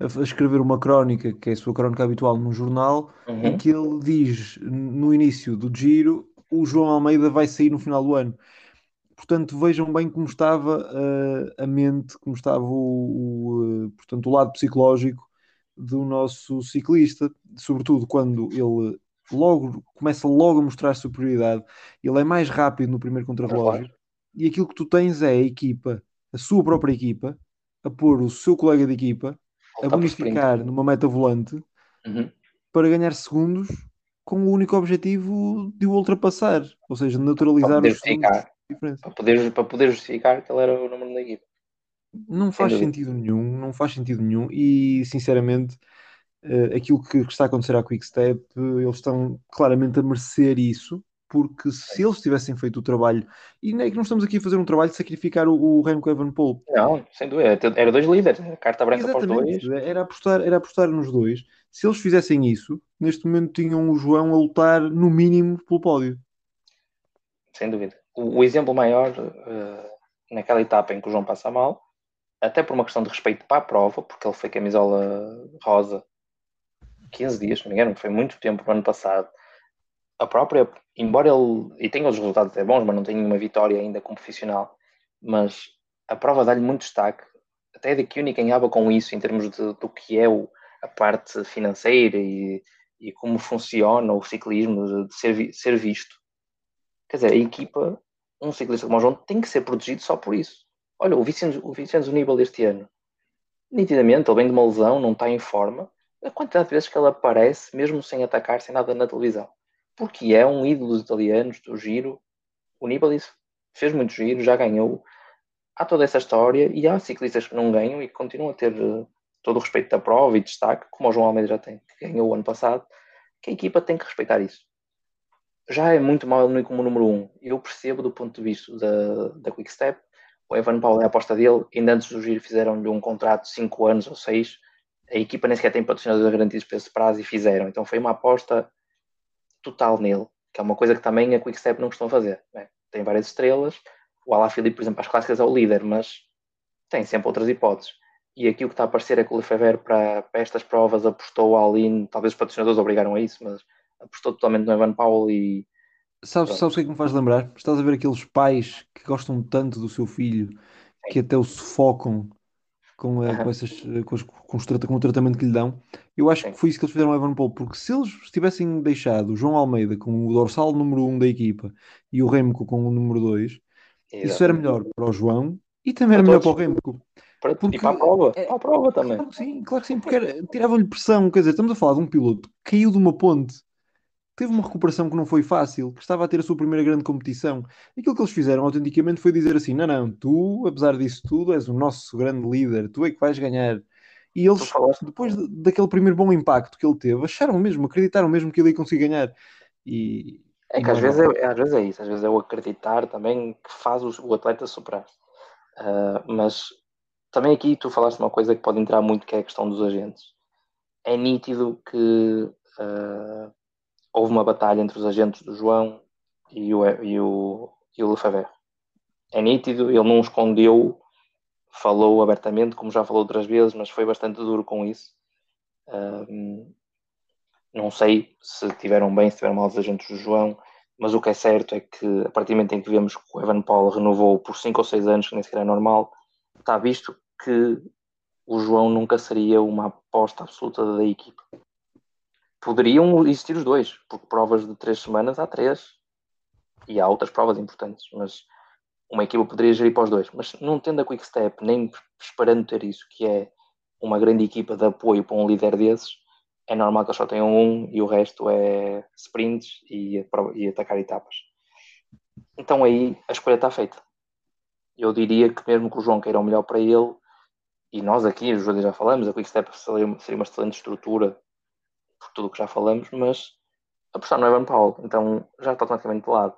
Speaker 2: a escrever uma crónica, que é a sua crónica habitual num jornal, uhum. em que ele diz no início do giro o João Almeida vai sair no final do ano. Portanto, vejam bem como estava uh, a mente, como estava o, o, uh, portanto, o lado psicológico do nosso ciclista, sobretudo quando ele logo começa logo a mostrar superioridade, ele é mais rápido no primeiro contrarrelógio, e aquilo que tu tens é a equipa, a sua própria equipa, a pôr o seu colega de equipa a bonificar numa meta volante
Speaker 1: uhum.
Speaker 2: para ganhar segundos com o único objetivo de o ultrapassar, ou seja, naturalizar
Speaker 1: para poder, para poder, para poder justificar que ele era o número da equipa.
Speaker 2: Não faz sentido nenhum, não faz sentido nenhum, e sinceramente, uh, aquilo que, está a acontecer à Quickstep, uh, eles estão claramente a merecer isso, porque se eles tivessem feito o trabalho, e não é que não estamos aqui a fazer um trabalho de sacrificar o, o Remco Evenepoel.
Speaker 1: Não, sem dúvida, era dois líderes, carta branca
Speaker 2: Exatamente.
Speaker 1: para os dois.
Speaker 2: Era apostar, era apostar nos dois. Se eles fizessem isso, neste momento tinham o João a lutar no mínimo pelo pódio.
Speaker 1: Sem dúvida. O, o exemplo maior, uh, naquela etapa em que o João passa mal, até por uma questão de respeito para a prova, porque ele foi camisola rosa 15 dias, se não me engano, foi muito tempo no ano passado. A própria, embora ele, e tenha os resultados até bons, mas não tem nenhuma vitória ainda como profissional, mas a prova dá-lhe muito destaque. Até de Kunig ganhava com isso em termos de, do que é o, a parte financeira e, e como funciona o ciclismo, de, de ser, ser visto. Quer dizer, a equipa, um ciclista como o João, tem que ser protegido só por isso. Olha, o Vicente, o Níbal este ano, nitidamente, ele vem de uma lesão, não está em forma. A quantidade de vezes que ele aparece, mesmo sem atacar, sem nada na televisão. Porque é um ídolo dos italianos, do giro. O Nibali fez muito giro, já ganhou. Há toda essa história e há ciclistas que não ganham e que continuam a ter uh, todo o respeito da prova e destaque, como o João Almeida já tem, que ganhou o ano passado, que a equipa tem que respeitar isso. Já é muito mal ele como número um. Eu percebo do ponto de vista da, da Quick Step, o Evan Paulo é a aposta dele, ainda antes do giro fizeram-lhe um contrato de 5 anos ou 6, a equipa nem sequer tem patrocinadores garantidos para esse prazo e fizeram, então foi uma aposta total nele, que é uma coisa que também a Quickstep não costuma fazer. Né? tem várias estrelas. O Alaphilippe, por exemplo, as clássicas é o líder, mas tem sempre outras hipóteses. E aqui o que está a aparecer é que o Lefebvre para, para estas provas apostou all-in, talvez os patrocinadores obrigaram a isso, mas apostou totalmente no Evan Powell e
Speaker 2: Sabes, sabes o que é que me faz lembrar? Estás a ver aqueles pais que gostam tanto do seu filho que até o sufocam com, eh, com, essas, com, os- com os com o tratamento que lhe dão. Eu acho
Speaker 1: Sim.
Speaker 2: que foi isso que eles fizeram ao Evan Paul, porque se eles tivessem deixado o João Almeida com o dorsal número um da equipa e o Remco com o número 2, isso era melhor para o João e também era
Speaker 1: Para
Speaker 2: melhor para o
Speaker 1: todos.
Speaker 2: Remco.
Speaker 1: Para,
Speaker 2: Porque
Speaker 1: e para a prova,
Speaker 2: é-
Speaker 1: para a prova também.
Speaker 2: Claro que sim, claro que sim, porque tirava-lhe pressão. Quer dizer, estamos a falar de um piloto que caiu de uma ponte, teve uma recuperação que não foi fácil, que estava a ter a sua primeira grande competição. Aquilo que eles fizeram autenticamente foi dizer assim: não, não, tu, apesar disso tudo, és o nosso grande líder, tu é que vais ganhar. E eles, depois de- daquele primeiro bom impacto que ele teve, acharam mesmo, acreditaram mesmo que ele ia conseguir ganhar. E,
Speaker 1: É que às vezes
Speaker 2: normal.
Speaker 1: é, às vezes é isso, às vezes é o acreditar também que faz o, atleta superar. Ah, mas também aqui tu falaste uma coisa que pode entrar muito, que é a questão dos agentes. É nítido que ah, houve uma batalha entre os agentes do João e o, e o, e o Lefebvre. É nítido, ele não escondeu, falou abertamente, como já falou outras vezes, mas foi bastante duro com isso. Ah, não sei se tiveram bem, se tiveram mal os agentes do João, mas o que é certo é que a partir do momento em que vemos que o Evan Paul renovou por 5 ou 6 anos, que nem sequer é normal, está visto que o João nunca seria uma aposta absoluta da equipa. Poderiam existir os dois, porque provas de 3 semanas há 3 e há outras provas importantes, mas uma equipa poderia gerir para os dois. Mas não tendo a Quick Step, nem esperando ter isso, que é uma grande equipa de apoio para um líder desses, é normal que eles só tenham um e o resto é sprints e, e atacar etapas. Então aí a escolha está feita. Eu diria que mesmo que o João queira o melhor para ele, e nós aqui, os já falamos, a Quick Step seria uma excelente estrutura por tudo o que já falamos, mas apostar no Evan Powell, então já está automaticamente de lado.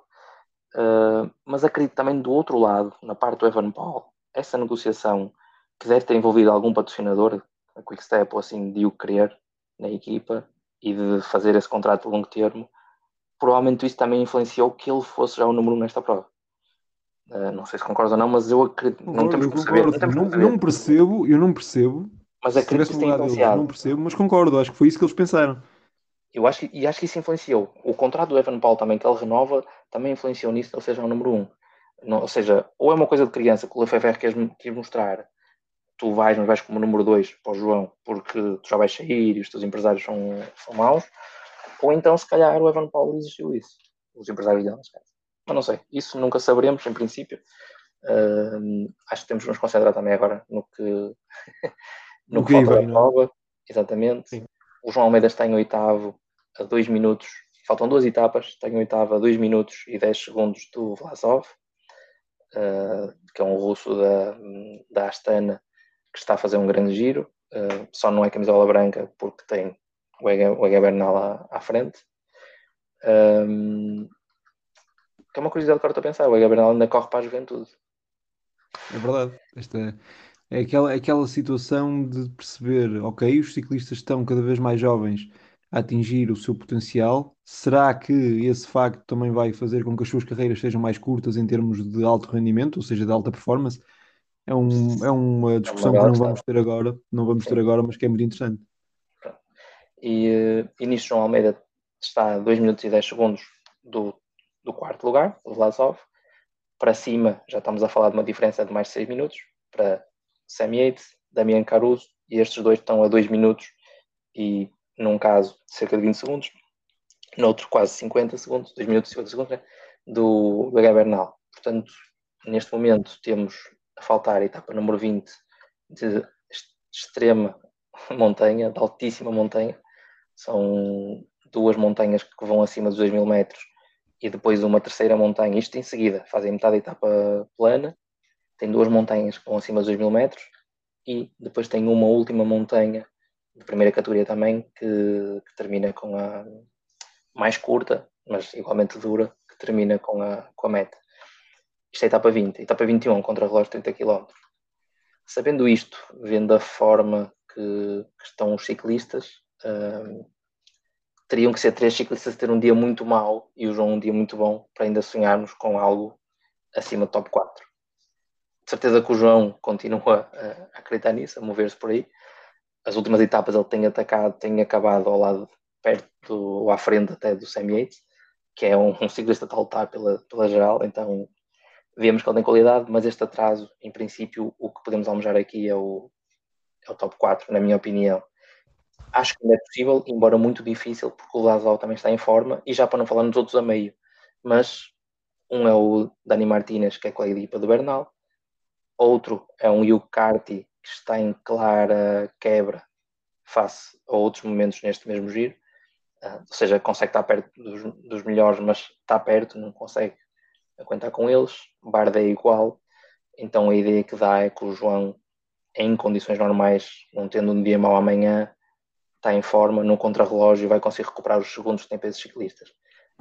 Speaker 1: Uh, mas acredito também do outro lado, na parte do Evan Powell, essa negociação que deve ter envolvido algum patrocinador, a Quick Step ou assim, de o querer na equipa e de fazer esse contrato de longo termo, provavelmente isso também influenciou que ele fosse já o número um nesta prova. Uh, não sei se concordas ou não, mas eu acredito.
Speaker 2: Concordo,
Speaker 1: não temos que saber. Não,
Speaker 2: Não, não percebo, eu não percebo.
Speaker 1: Mas acredito que isso tenha influenciado.
Speaker 2: não percebo, mas concordo, acho que foi isso que eles pensaram.
Speaker 1: Eu acho que, e acho que isso influenciou. O contrato do Evan Paul também, que ele renova, também influenciou nisso, ou seja, o número um. Não, ou seja, ou é uma coisa de criança que o Lefebvre quer, quer mostrar, tu vais, mas vais como número dois para o João, porque tu já vais sair e os teus empresários são, são maus, ou então, se calhar, o Evan Paul exigiu isso. Os empresários dele, nesse caso. Mas não sei, isso nunca saberemos, em princípio. Uh, acho que temos que nos concentrar também agora no que, (laughs) no que falta da prova. Exatamente.
Speaker 2: Sim.
Speaker 1: O João Almeida está em oitavo a 2 minutos. Faltam duas etapas. Está em oitavo a 2 minutos e 10 segundos do Vlasov, uh, que é um russo da, da Astana que está a fazer um grande giro. Uh, só não é camisola branca porque tem o Ega, o Ega Bernal à, à frente. Um, que é uma curiosidade que agora estou a pensar. O Ega Bernal ainda corre para a juventude.
Speaker 2: É verdade. Esta é aquela, aquela situação de perceber, ok, os ciclistas estão cada vez mais jovens a atingir o seu potencial. Será que esse facto também vai fazer com que as suas carreiras sejam mais curtas em termos de alto rendimento, ou seja, de alta performance? É, um, é uma discussão que não vamos ter agora, não vamos ter agora, mas que é muito interessante.
Speaker 1: E, e nisto João Almeida está a 2 minutos e 10 segundos do, do quarto lugar, o Vlasov. Para cima já estamos a falar de uma diferença de mais de 6 minutos para Sam Yates, Damian Caruso, e estes dois estão a 2 minutos e num caso cerca de 20 segundos, noutro quase 50 segundos, 2 minutos e 50 segundos, né, do, H. Bernal. Portanto, neste momento temos a faltar a etapa número 20 de extrema montanha, de altíssima montanha. São duas montanhas que vão acima dos 2 mil metros e depois uma terceira montanha, isto em seguida, fazem metade da etapa plana, tem duas montanhas que vão acima dos 2 mil metros e depois tem uma última montanha de primeira categoria também que, que, termina com a mais curta, mas igualmente dura, que termina com a, com a meta. Isto é etapa 20, a etapa 21 contra relógio 30 km. Sabendo isto, vendo a forma que, que estão os ciclistas, hum, teriam que ser três ciclistas a ter um dia muito mau e o João um dia muito bom para ainda sonharmos com algo acima do top 4. De certeza que o João continua a, acreditar nisso, a mover-se por aí. As últimas etapas ele tem atacado, tem acabado ao lado, perto ou à frente até do Sam Yates, que é um, um ciclista a lutar pela, pela geral, então vemos que ele tem qualidade, mas este atraso, em princípio, o que podemos almejar aqui é o, é o top 4, na minha opinião. Acho que ainda é possível, embora muito difícil, porque o Laszlo também está em forma, e já para não falar nos outros a meio. Mas um é o Dani Martinez, que é com a equipa do Bernal, outro é um Carty, que está em clara quebra face a outros momentos neste mesmo giro, uh, ou seja, consegue estar perto dos, dos, melhores, mas está perto, não consegue aguentar com eles. Barda é igual, então a ideia que dá é que o João, em condições normais, não tendo um dia mau amanhã, está em forma no contrarrelógio vai conseguir recuperar os segundos que tem ciclistas.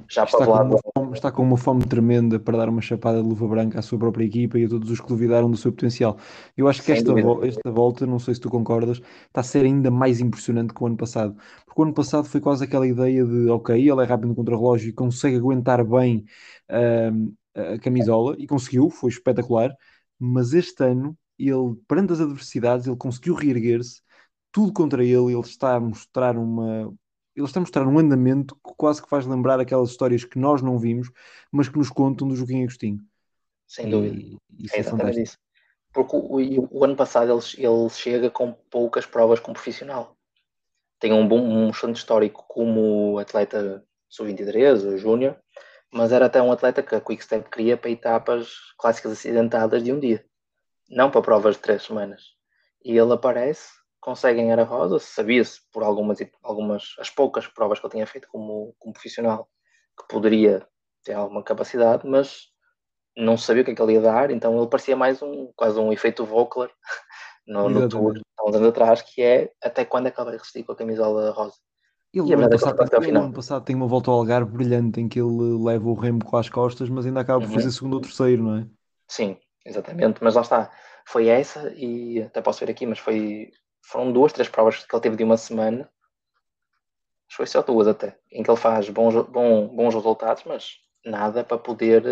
Speaker 2: Já está, com uma fome, está com uma fome tremenda para dar uma chapada de luva branca à sua própria equipa e a todos os que duvidaram do seu potencial. Eu acho que esta, vo esta volta, não sei se tu concordas, está a ser ainda mais impressionante que o ano passado. Porque o ano passado foi quase aquela ideia de, ok, ele é rápido no contrarrelógio e consegue aguentar bem uh, a camisola, e conseguiu, foi espetacular, mas este ano, ele, perante as adversidades, ele conseguiu reerguer-se, tudo contra ele, ele está a mostrar uma, ele está a mostrar um andamento que quase que faz lembrar aquelas histórias que nós não vimos, mas que nos contam do Joaquim Agostinho.
Speaker 1: Sem dúvida. E, isso é, é exatamente isso. Porque o, o, o, ano passado ele, ele chega com poucas provas como profissional. Tem um bom um excelente histórico como atleta sub-23 ou júnior, mas era até um atleta que a Quickstep queria para etapas clássicas acidentadas de um dia, não para provas de três semanas. E ele aparece conseguem era rosa, sabia-se por algumas, algumas, as poucas provas que ele tinha feito como, como profissional, que poderia ter alguma capacidade, mas não sabia o que é que ele ia dar, então ele parecia mais um, quase um efeito Vogler (laughs) no, no Tour, há anos atrás, que é até quando é que ele vai resistir com a camisola rosa.
Speaker 2: Ele, ano, passado, até ele ano passado tem uma volta ao Algarve brilhante em que ele leva o remo com as costas, mas ainda acaba por uhum. fazer segundo ou terceiro, não é?
Speaker 1: Sim, exatamente, mas lá está. Foi essa e até posso ver aqui, mas foi foram duas, três provas que ele teve de uma semana, acho que foi só duas até, em que ele faz bons, bom, bons resultados, mas nada para poder,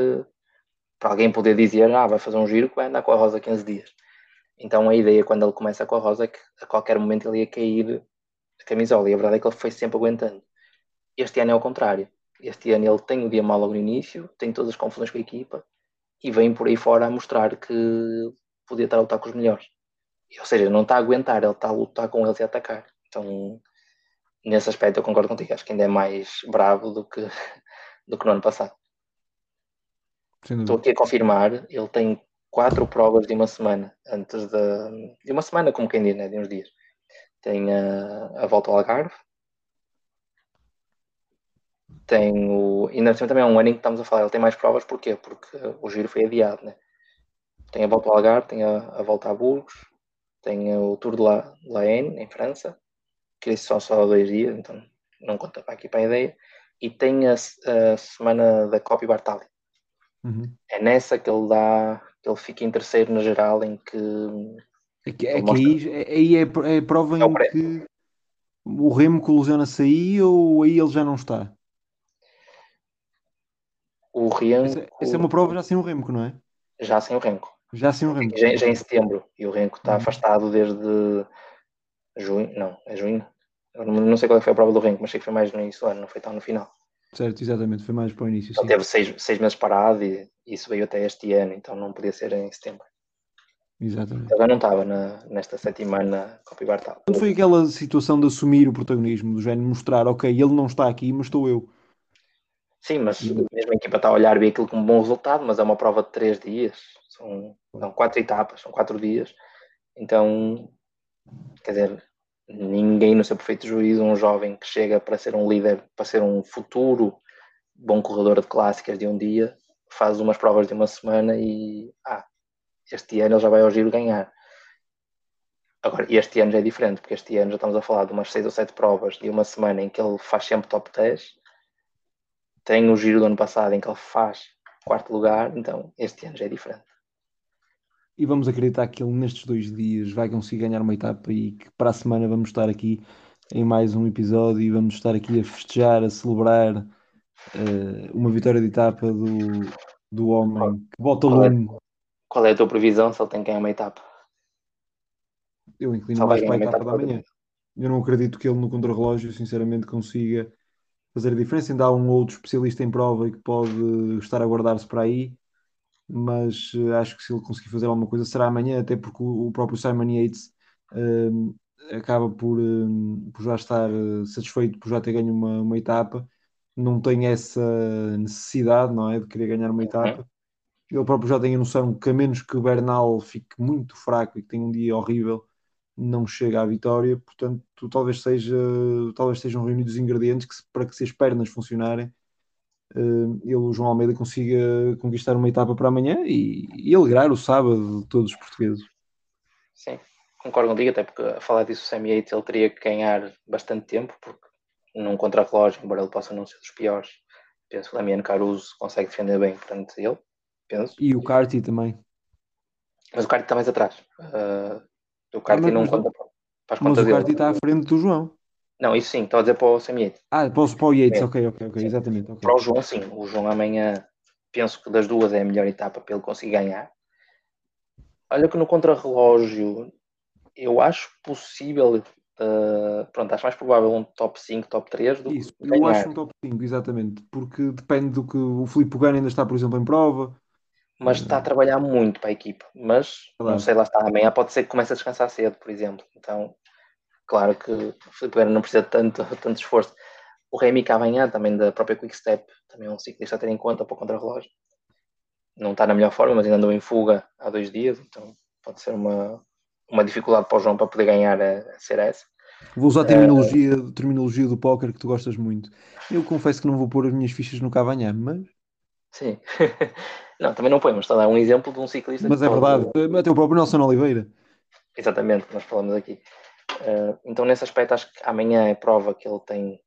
Speaker 1: para alguém poder dizer, ah, vai fazer um giro que vai andar com a Rosa 15 dias. Então a ideia quando ele começa com a Rosa é que a qualquer momento ele ia cair a camisola, e a verdade é que ele foi sempre aguentando. Este ano é o contrário. Este ano ele tem o dia mal logo no início, tem todas as confusões com a equipa e vem por aí fora a mostrar que podia estar a lutar com os melhores ou seja, não está a aguentar, ele está a lutar com eles e a atacar. Então, nesse aspecto, eu concordo contigo. Acho que ainda é mais bravo do que, (laughs) do que no ano passado. Estou aqui a confirmar, ele tem quatro provas de uma semana, antes de, de uma semana, como quem diz, né, de uns dias. Tem a, a volta ao Algarve, tem o. Ainda também é um ano em que estamos a falar, ele tem mais provas, porquê? Porque o giro foi adiado, né? Tem a volta ao Algarve, tem a, a volta a Burgos, tem o Tour de La, Laine, em França, que são só dois dias, então não conta para aqui para a ideia. E tem a, a semana da Copy Bartali. Uhum. É nessa que ele dá, que ele fica em terceiro na geral, em que.
Speaker 2: É que, é que aí, é, aí é, é prova é em que o Remo colosiona-se aí ou aí ele já não está?
Speaker 1: O Renko...
Speaker 2: Essa, essa, é uma prova já sem o Remco, não é?
Speaker 1: Já sem o Renko.
Speaker 2: Já sim o Renko.
Speaker 1: Já, já, em setembro. E o Renko está uhum. afastado desde junho. Não, é junho. Eu não sei qual é foi a prova do Renko, mas sei que foi mais no início do ano, não foi tão no final.
Speaker 2: Certo, exatamente, foi mais para o início.
Speaker 1: Ele teve seis, seis meses parado e isso veio até este ano, então não podia ser em setembro.
Speaker 2: Exatamente.
Speaker 1: Ele não estava na, nesta sétima na Copa Bartal.
Speaker 2: Quando foi aquela situação de assumir o protagonismo, do género mostrar, ok, ele não está aqui, mas estou eu.
Speaker 1: Sim, mas mesmo a equipa está a olhar bem aquilo como um bom resultado, mas é uma prova de três dias. São, são quatro etapas, são quatro dias. Então, quer dizer, ninguém no seu perfeito juízo, um jovem que chega para ser um líder, para ser um futuro bom corredor de clássicas de um dia, faz umas provas de uma semana e ah, este ano ele já vai ao giro ganhar. Agora, este ano já é diferente, porque este ano já estamos a falar de umas seis ou sete provas de uma semana em que ele faz sempre top 10. Tem o giro do ano passado em que ele faz quarto lugar, então este ano já é diferente
Speaker 2: e vamos acreditar que ele nestes dois dias vai conseguir ganhar uma etapa e que para a semana vamos estar aqui em mais um episódio e vamos estar aqui a festejar, a celebrar uh, uma vitória de etapa do, do homem que bota
Speaker 1: é?
Speaker 2: lume.
Speaker 1: Qual é a tua previsão se ele tem que ganhar uma etapa?
Speaker 2: Eu inclino mais para a etapa da manhã. Eu não acredito que ele no contrarrelógio, sinceramente, consiga fazer a diferença. Ainda há um outro especialista em prova e que pode estar a guardar-se para aí, mas eh, acho que se ele conseguir fazer alguma coisa será amanhã, até porque o, próprio Simon Yates eh, acaba por, eh, por já estar eh, satisfeito por já ter ganho uma, uma etapa, não tem essa necessidade, não é, de querer ganhar uma
Speaker 1: Uhum.
Speaker 2: etapa. Ele próprio já tem a noção que a menos que o Bernal fique muito fraco e que tenha um dia horrível, não chega à vitória, portanto, talvez seja, talvez sejam reunidos os ingredientes que se- para que se as pernas funcionarem, eh, ele, o João Almeida, consiga conquistar uma etapa para amanhã e, e alegrar o sábado de todos os portugueses.
Speaker 1: Sim, concordo contigo, até porque a falar disso o Sam Yates ele teria que ganhar bastante tempo, porque num contrarrelógio, embora ele possa não ser dos piores, penso que o Damiano Caruso consegue defender bem perante ele, penso.
Speaker 2: E o Carti também.
Speaker 1: Mas o Carti está mais atrás. Uh, o Carti
Speaker 2: mas-
Speaker 1: não conta para as
Speaker 2: Mas o. Carti está à frente do João.
Speaker 1: Não, isso sim, estou a dizer para o Sam Yates.
Speaker 2: Ah, para o, para o Yates,
Speaker 1: É.
Speaker 2: ok, ok, ok,
Speaker 1: Sim.
Speaker 2: exatamente. ok.
Speaker 1: Para o João, sim. O João amanhã, penso que das duas é a melhor etapa para ele conseguir ganhar. Olha que no contrarrelógio, eu acho possível, uh, pronto, acho mais provável um top 5, top 3 do
Speaker 2: Isso,
Speaker 1: que
Speaker 2: eu acho um top 5, exatamente, porque depende do que o Filipe Pugano ainda está, por exemplo, em prova.
Speaker 1: Mas está a trabalhar muito para a equipa. Mas, não
Speaker 2: Verdade.
Speaker 1: sei, lá está. Amanhã pode ser que comece a descansar cedo, por exemplo. Então, claro que o Filipe Guerra não precisa de tanto, (laughs) tanto esforço. O Remy amanhã, também da própria Quick Step, também é um ciclista a ter em conta para o contrarrelógio. Não está na melhor forma, mas ainda andou em fuga há dois dias, então pode ser uma, uma dificuldade para o João para poder ganhar a, a ser essa.
Speaker 2: Vou usar a terminologia, terminologia do póquer que tu gostas muito. Eu confesso que não vou pôr as minhas fichas no Cavanhã, mas,
Speaker 1: Sim. (laughs) não, também não põe, mas está a dar um exemplo de um ciclista
Speaker 2: mas é verdade. Até o próprio Nelson Oliveira.
Speaker 1: Exatamente, nós falamos aqui. Uh, então, nesse aspecto, acho que amanhã é prova que ele tem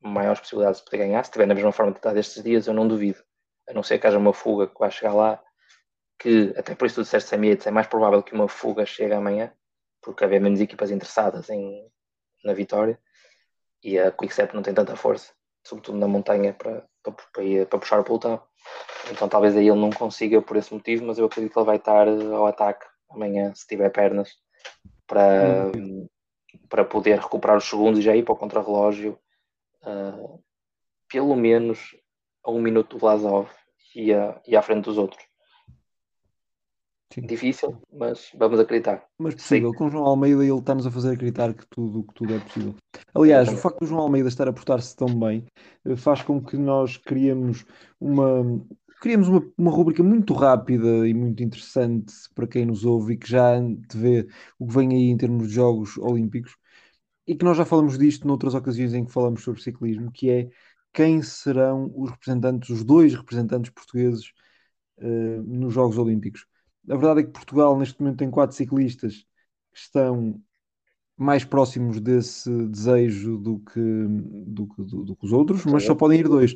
Speaker 1: maiores possibilidades de poder ganhar. Se tiver na mesma forma de estar destes dias, eu não duvido. A não ser que haja uma fuga que vai chegar lá, que até por isso tu disseste Yates, é mais provável que uma fuga chegue amanhã, porque haver menos equipas interessadas em, na vitória e a Quickstep não tem tanta força, sobretudo na montanha, para, para, para, para puxar o pelotão. Então, talvez aí ele não consiga por esse motivo, mas eu acredito que ele vai estar ao ataque amanhã, se tiver pernas, para, para poder recuperar os segundos e já ir para o contrarrelógio, ah, pelo menos a um minuto do Vlasov e, e à frente dos outros.
Speaker 2: Sim.
Speaker 1: Difícil, mas vamos acreditar.
Speaker 2: Mas possível. Com o João Almeida ele está-nos a fazer acreditar que tudo, que tudo é possível. Aliás, o facto do João Almeida estar a portar-se tão bem eh, faz com que nós criemos uma, criemos uma, uma rubrica muito rápida e muito interessante para quem nos ouve e que já vê o que vem aí em termos de Jogos Olímpicos e que nós já falamos disto noutras ocasiões em que falamos sobre ciclismo, que é quem serão os representantes, os dois representantes portugueses eh, nos Jogos Olímpicos. A verdade é que Portugal neste momento tem quatro ciclistas que estão mais próximos desse desejo do que, do, do- do que os outros, mas só podem ir dois.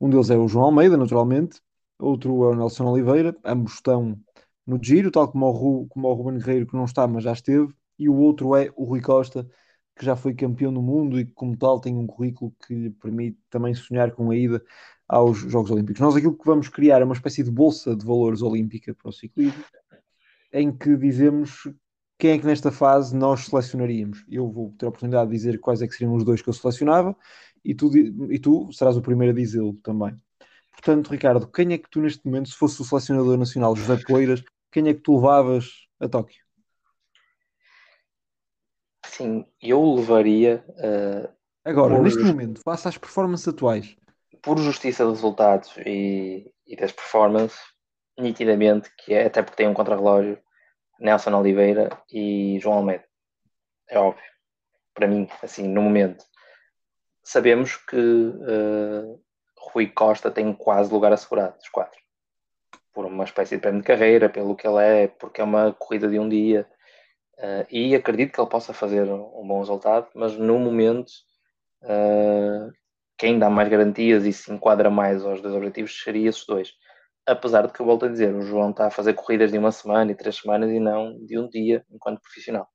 Speaker 2: Um deles é o João Almeida, naturalmente, outro é o Nelson Oliveira, ambos estão no Giro, tal como o, Ru, como o Ruben Guerreiro, que não está, mas já esteve, e o outro é o Rui Costa, que já foi campeão do mundo e que, como tal, tem um currículo que lhe permite também sonhar com a ida aos Jogos Olímpicos. Nós aquilo que vamos criar é uma espécie de bolsa de valores olímpica para o ciclismo, em que dizemos quem é que nesta fase nós selecionaríamos. Eu vou ter a oportunidade de dizer quais é que seriam os dois que eu selecionava e tu, e tu serás o primeiro a dizê-lo também. Portanto, Ricardo, quem é que tu neste momento, se fosse o selecionador nacional José Poeiras, quem é que tu levavas a Tóquio?
Speaker 1: Sim, eu levaria, ah,
Speaker 2: Agora,
Speaker 1: Por-
Speaker 2: neste momento, face às performances atuais,
Speaker 1: por justiça de resultados e, e das performances, nitidamente, que é até porque tem um contrarrelógio, Nelson Oliveira e João Almeida. É óbvio. Para mim, assim, no momento. Sabemos que uh, Rui Costa tem quase lugar assegurado, dos quatro. Por uma espécie de prémio de carreira, pelo que ele é, porque é uma corrida de um dia. Uh, e acredito que ele possa fazer um bom resultado, mas no momento uh, quem dá mais garantias e se enquadra mais aos dois objetivos seria esses dois. Apesar de que eu volto a dizer, o João está a fazer corridas de uma semana e três semanas e não de um dia enquanto profissional.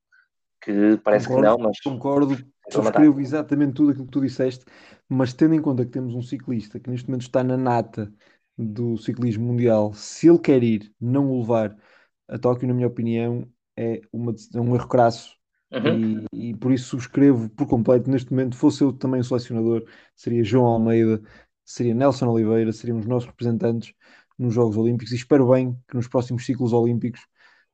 Speaker 1: Que parece
Speaker 2: concordo,
Speaker 1: que não, mas
Speaker 2: concordo, subscrevo exatamente tudo aquilo que tu disseste, mas tendo em conta que temos um ciclista que neste momento está na nata do ciclismo mundial, se ele quer ir, não o levar a Tóquio, na minha opinião, é, uma, é um erro crasso.
Speaker 1: Uhum.
Speaker 2: E, e por isso subscrevo por completo. Neste momento, fosse eu também o selecionador, seria João Almeida, seria Nelson Oliveira, seriam os nossos representantes nos Jogos Olímpicos. E espero bem que nos próximos ciclos olímpicos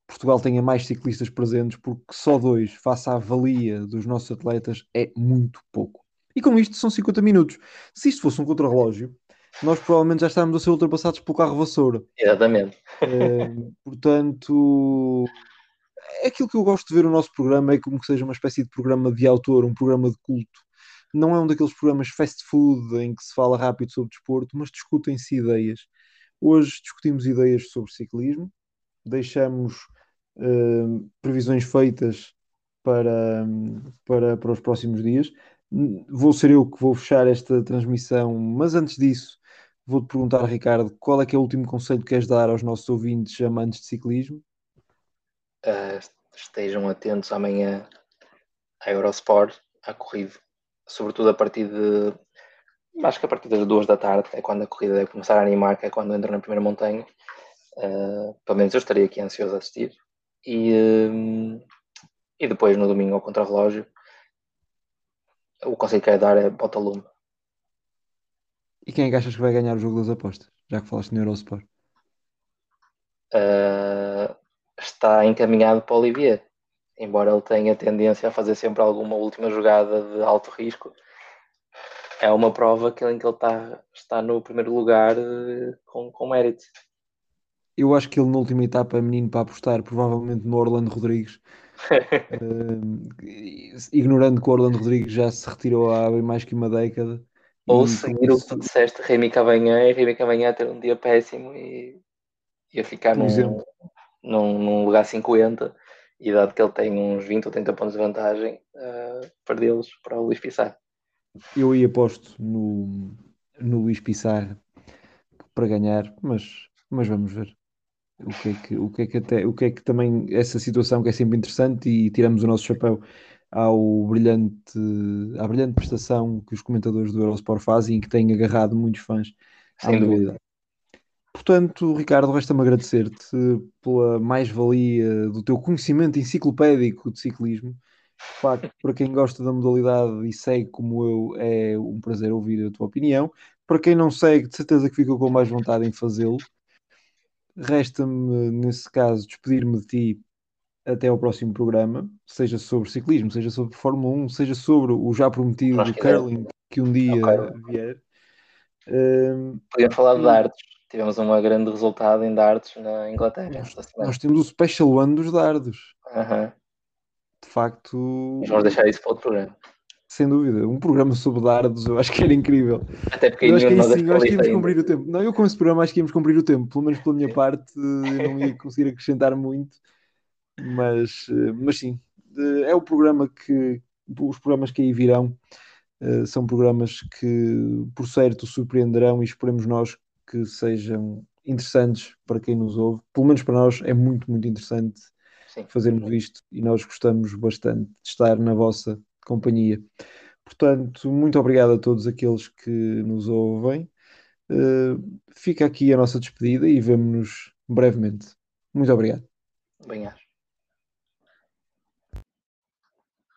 Speaker 2: Portugal tenha mais ciclistas presentes, porque só dois, face à valia dos nossos atletas, é muito pouco. E com isto são 50 minutos. Se isto fosse um contrarrelógio, nós provavelmente já estávamos a ser ultrapassados pelo carro vassoura.
Speaker 1: Exatamente.
Speaker 2: Uh, portanto, é aquilo que eu gosto de ver no nosso programa é como que seja uma espécie de programa de autor, um programa de culto. Não é um daqueles programas fast food em que se fala rápido sobre desporto, mas discutem-se ideias. Hoje discutimos ideias sobre ciclismo, deixamos uh, previsões feitas para, para, para os próximos dias. Vou ser eu que vou fechar esta transmissão, mas antes disso, vou-te perguntar, Ricardo, qual é que é o último conselho que queres dar aos nossos ouvintes amantes de ciclismo?
Speaker 1: Uh, estejam atentos amanhã à Eurosport, à corrida, sobretudo a partir de. Acho que a partir das duas da tarde é quando a corrida deve começar a animar, que é quando entra na primeira montanha. Uh, pelo menos eu estaria aqui ansioso a assistir. E, uh, e depois no domingo ao contrarrelógio, o conselho que quero dar é bota lume.
Speaker 2: E quem é que achas que vai ganhar o jogo das apostas? Já que falaste no Eurosport.
Speaker 1: Uh, está encaminhado para o Olivier. Embora ele tenha tendência a fazer sempre alguma última jogada de alto risco, é uma prova que, em que ele está, está no primeiro lugar eh, com, com mérito.
Speaker 2: Eu acho que ele na última etapa é menino para apostar, provavelmente no Orlando Rodrigues. uh, (laughs) ignorando que o Orlando Rodrigues já se retirou há bem mais que uma década.
Speaker 1: Ou seguir o que tu disseste, Remy Cavanhã, e Remy Cavanhã ter um dia péssimo e, e a ficar num, num, num, lugar 50 e dado que ele tem uns 20 ou 30 pontos de vantagem, uh, perdê-los para o Luís Pissarro.
Speaker 2: Eu ia aposto no, no Luís Pissarro para ganhar, mas, mas vamos ver o que é que, o que, é que até, o que é que também essa situação que é sempre interessante e tiramos o nosso chapéu ao brilhante, à brilhante prestação que os comentadores do Eurosport fazem e que têm agarrado muitos fãs à modalidade. Portanto, Ricardo, resta-me agradecer-te pela mais-valia do teu conhecimento enciclopédico de ciclismo. De facto, para quem gosta da modalidade e segue como eu, é um prazer ouvir a tua opinião. Para quem não segue, de certeza que ficou com mais vontade em fazê-lo. Resta-me, nesse caso, despedir-me de ti até ao próximo programa, seja sobre ciclismo, seja sobre Fórmula 1, seja sobre o já prometido do curling que um dia okay. vier.
Speaker 1: Um, Podia falar de dardos. Tivemos um grande resultado em dardos na Inglaterra.
Speaker 2: Nós, nós temos o Special One dos dardos.
Speaker 1: Uhum.
Speaker 2: De facto.
Speaker 1: Mas vamos deixar isso para outro programa.
Speaker 2: Sem dúvida, um programa sobre dardos eu acho que era incrível.
Speaker 1: Até porque
Speaker 2: eu acho que, é eu acho que íamos cumprir o tempo. Não, eu com esse programa acho que íamos cumprir o tempo, pelo menos pela minha parte, não ia conseguir acrescentar muito, mas, mas sim, é o programa que os programas que aí virão uh, são programas que, por certo, surpreenderão e esperemos nós que sejam interessantes para quem nos ouve. Pelo menos para nós é muito, muito interessante sim. fazermos isto e nós gostamos bastante de estar na vossa companhia. Portanto, muito obrigado a todos aqueles que nos ouvem. Uh, fica aqui a nossa despedida e vemo-nos brevemente. Muito obrigado.
Speaker 1: Acho.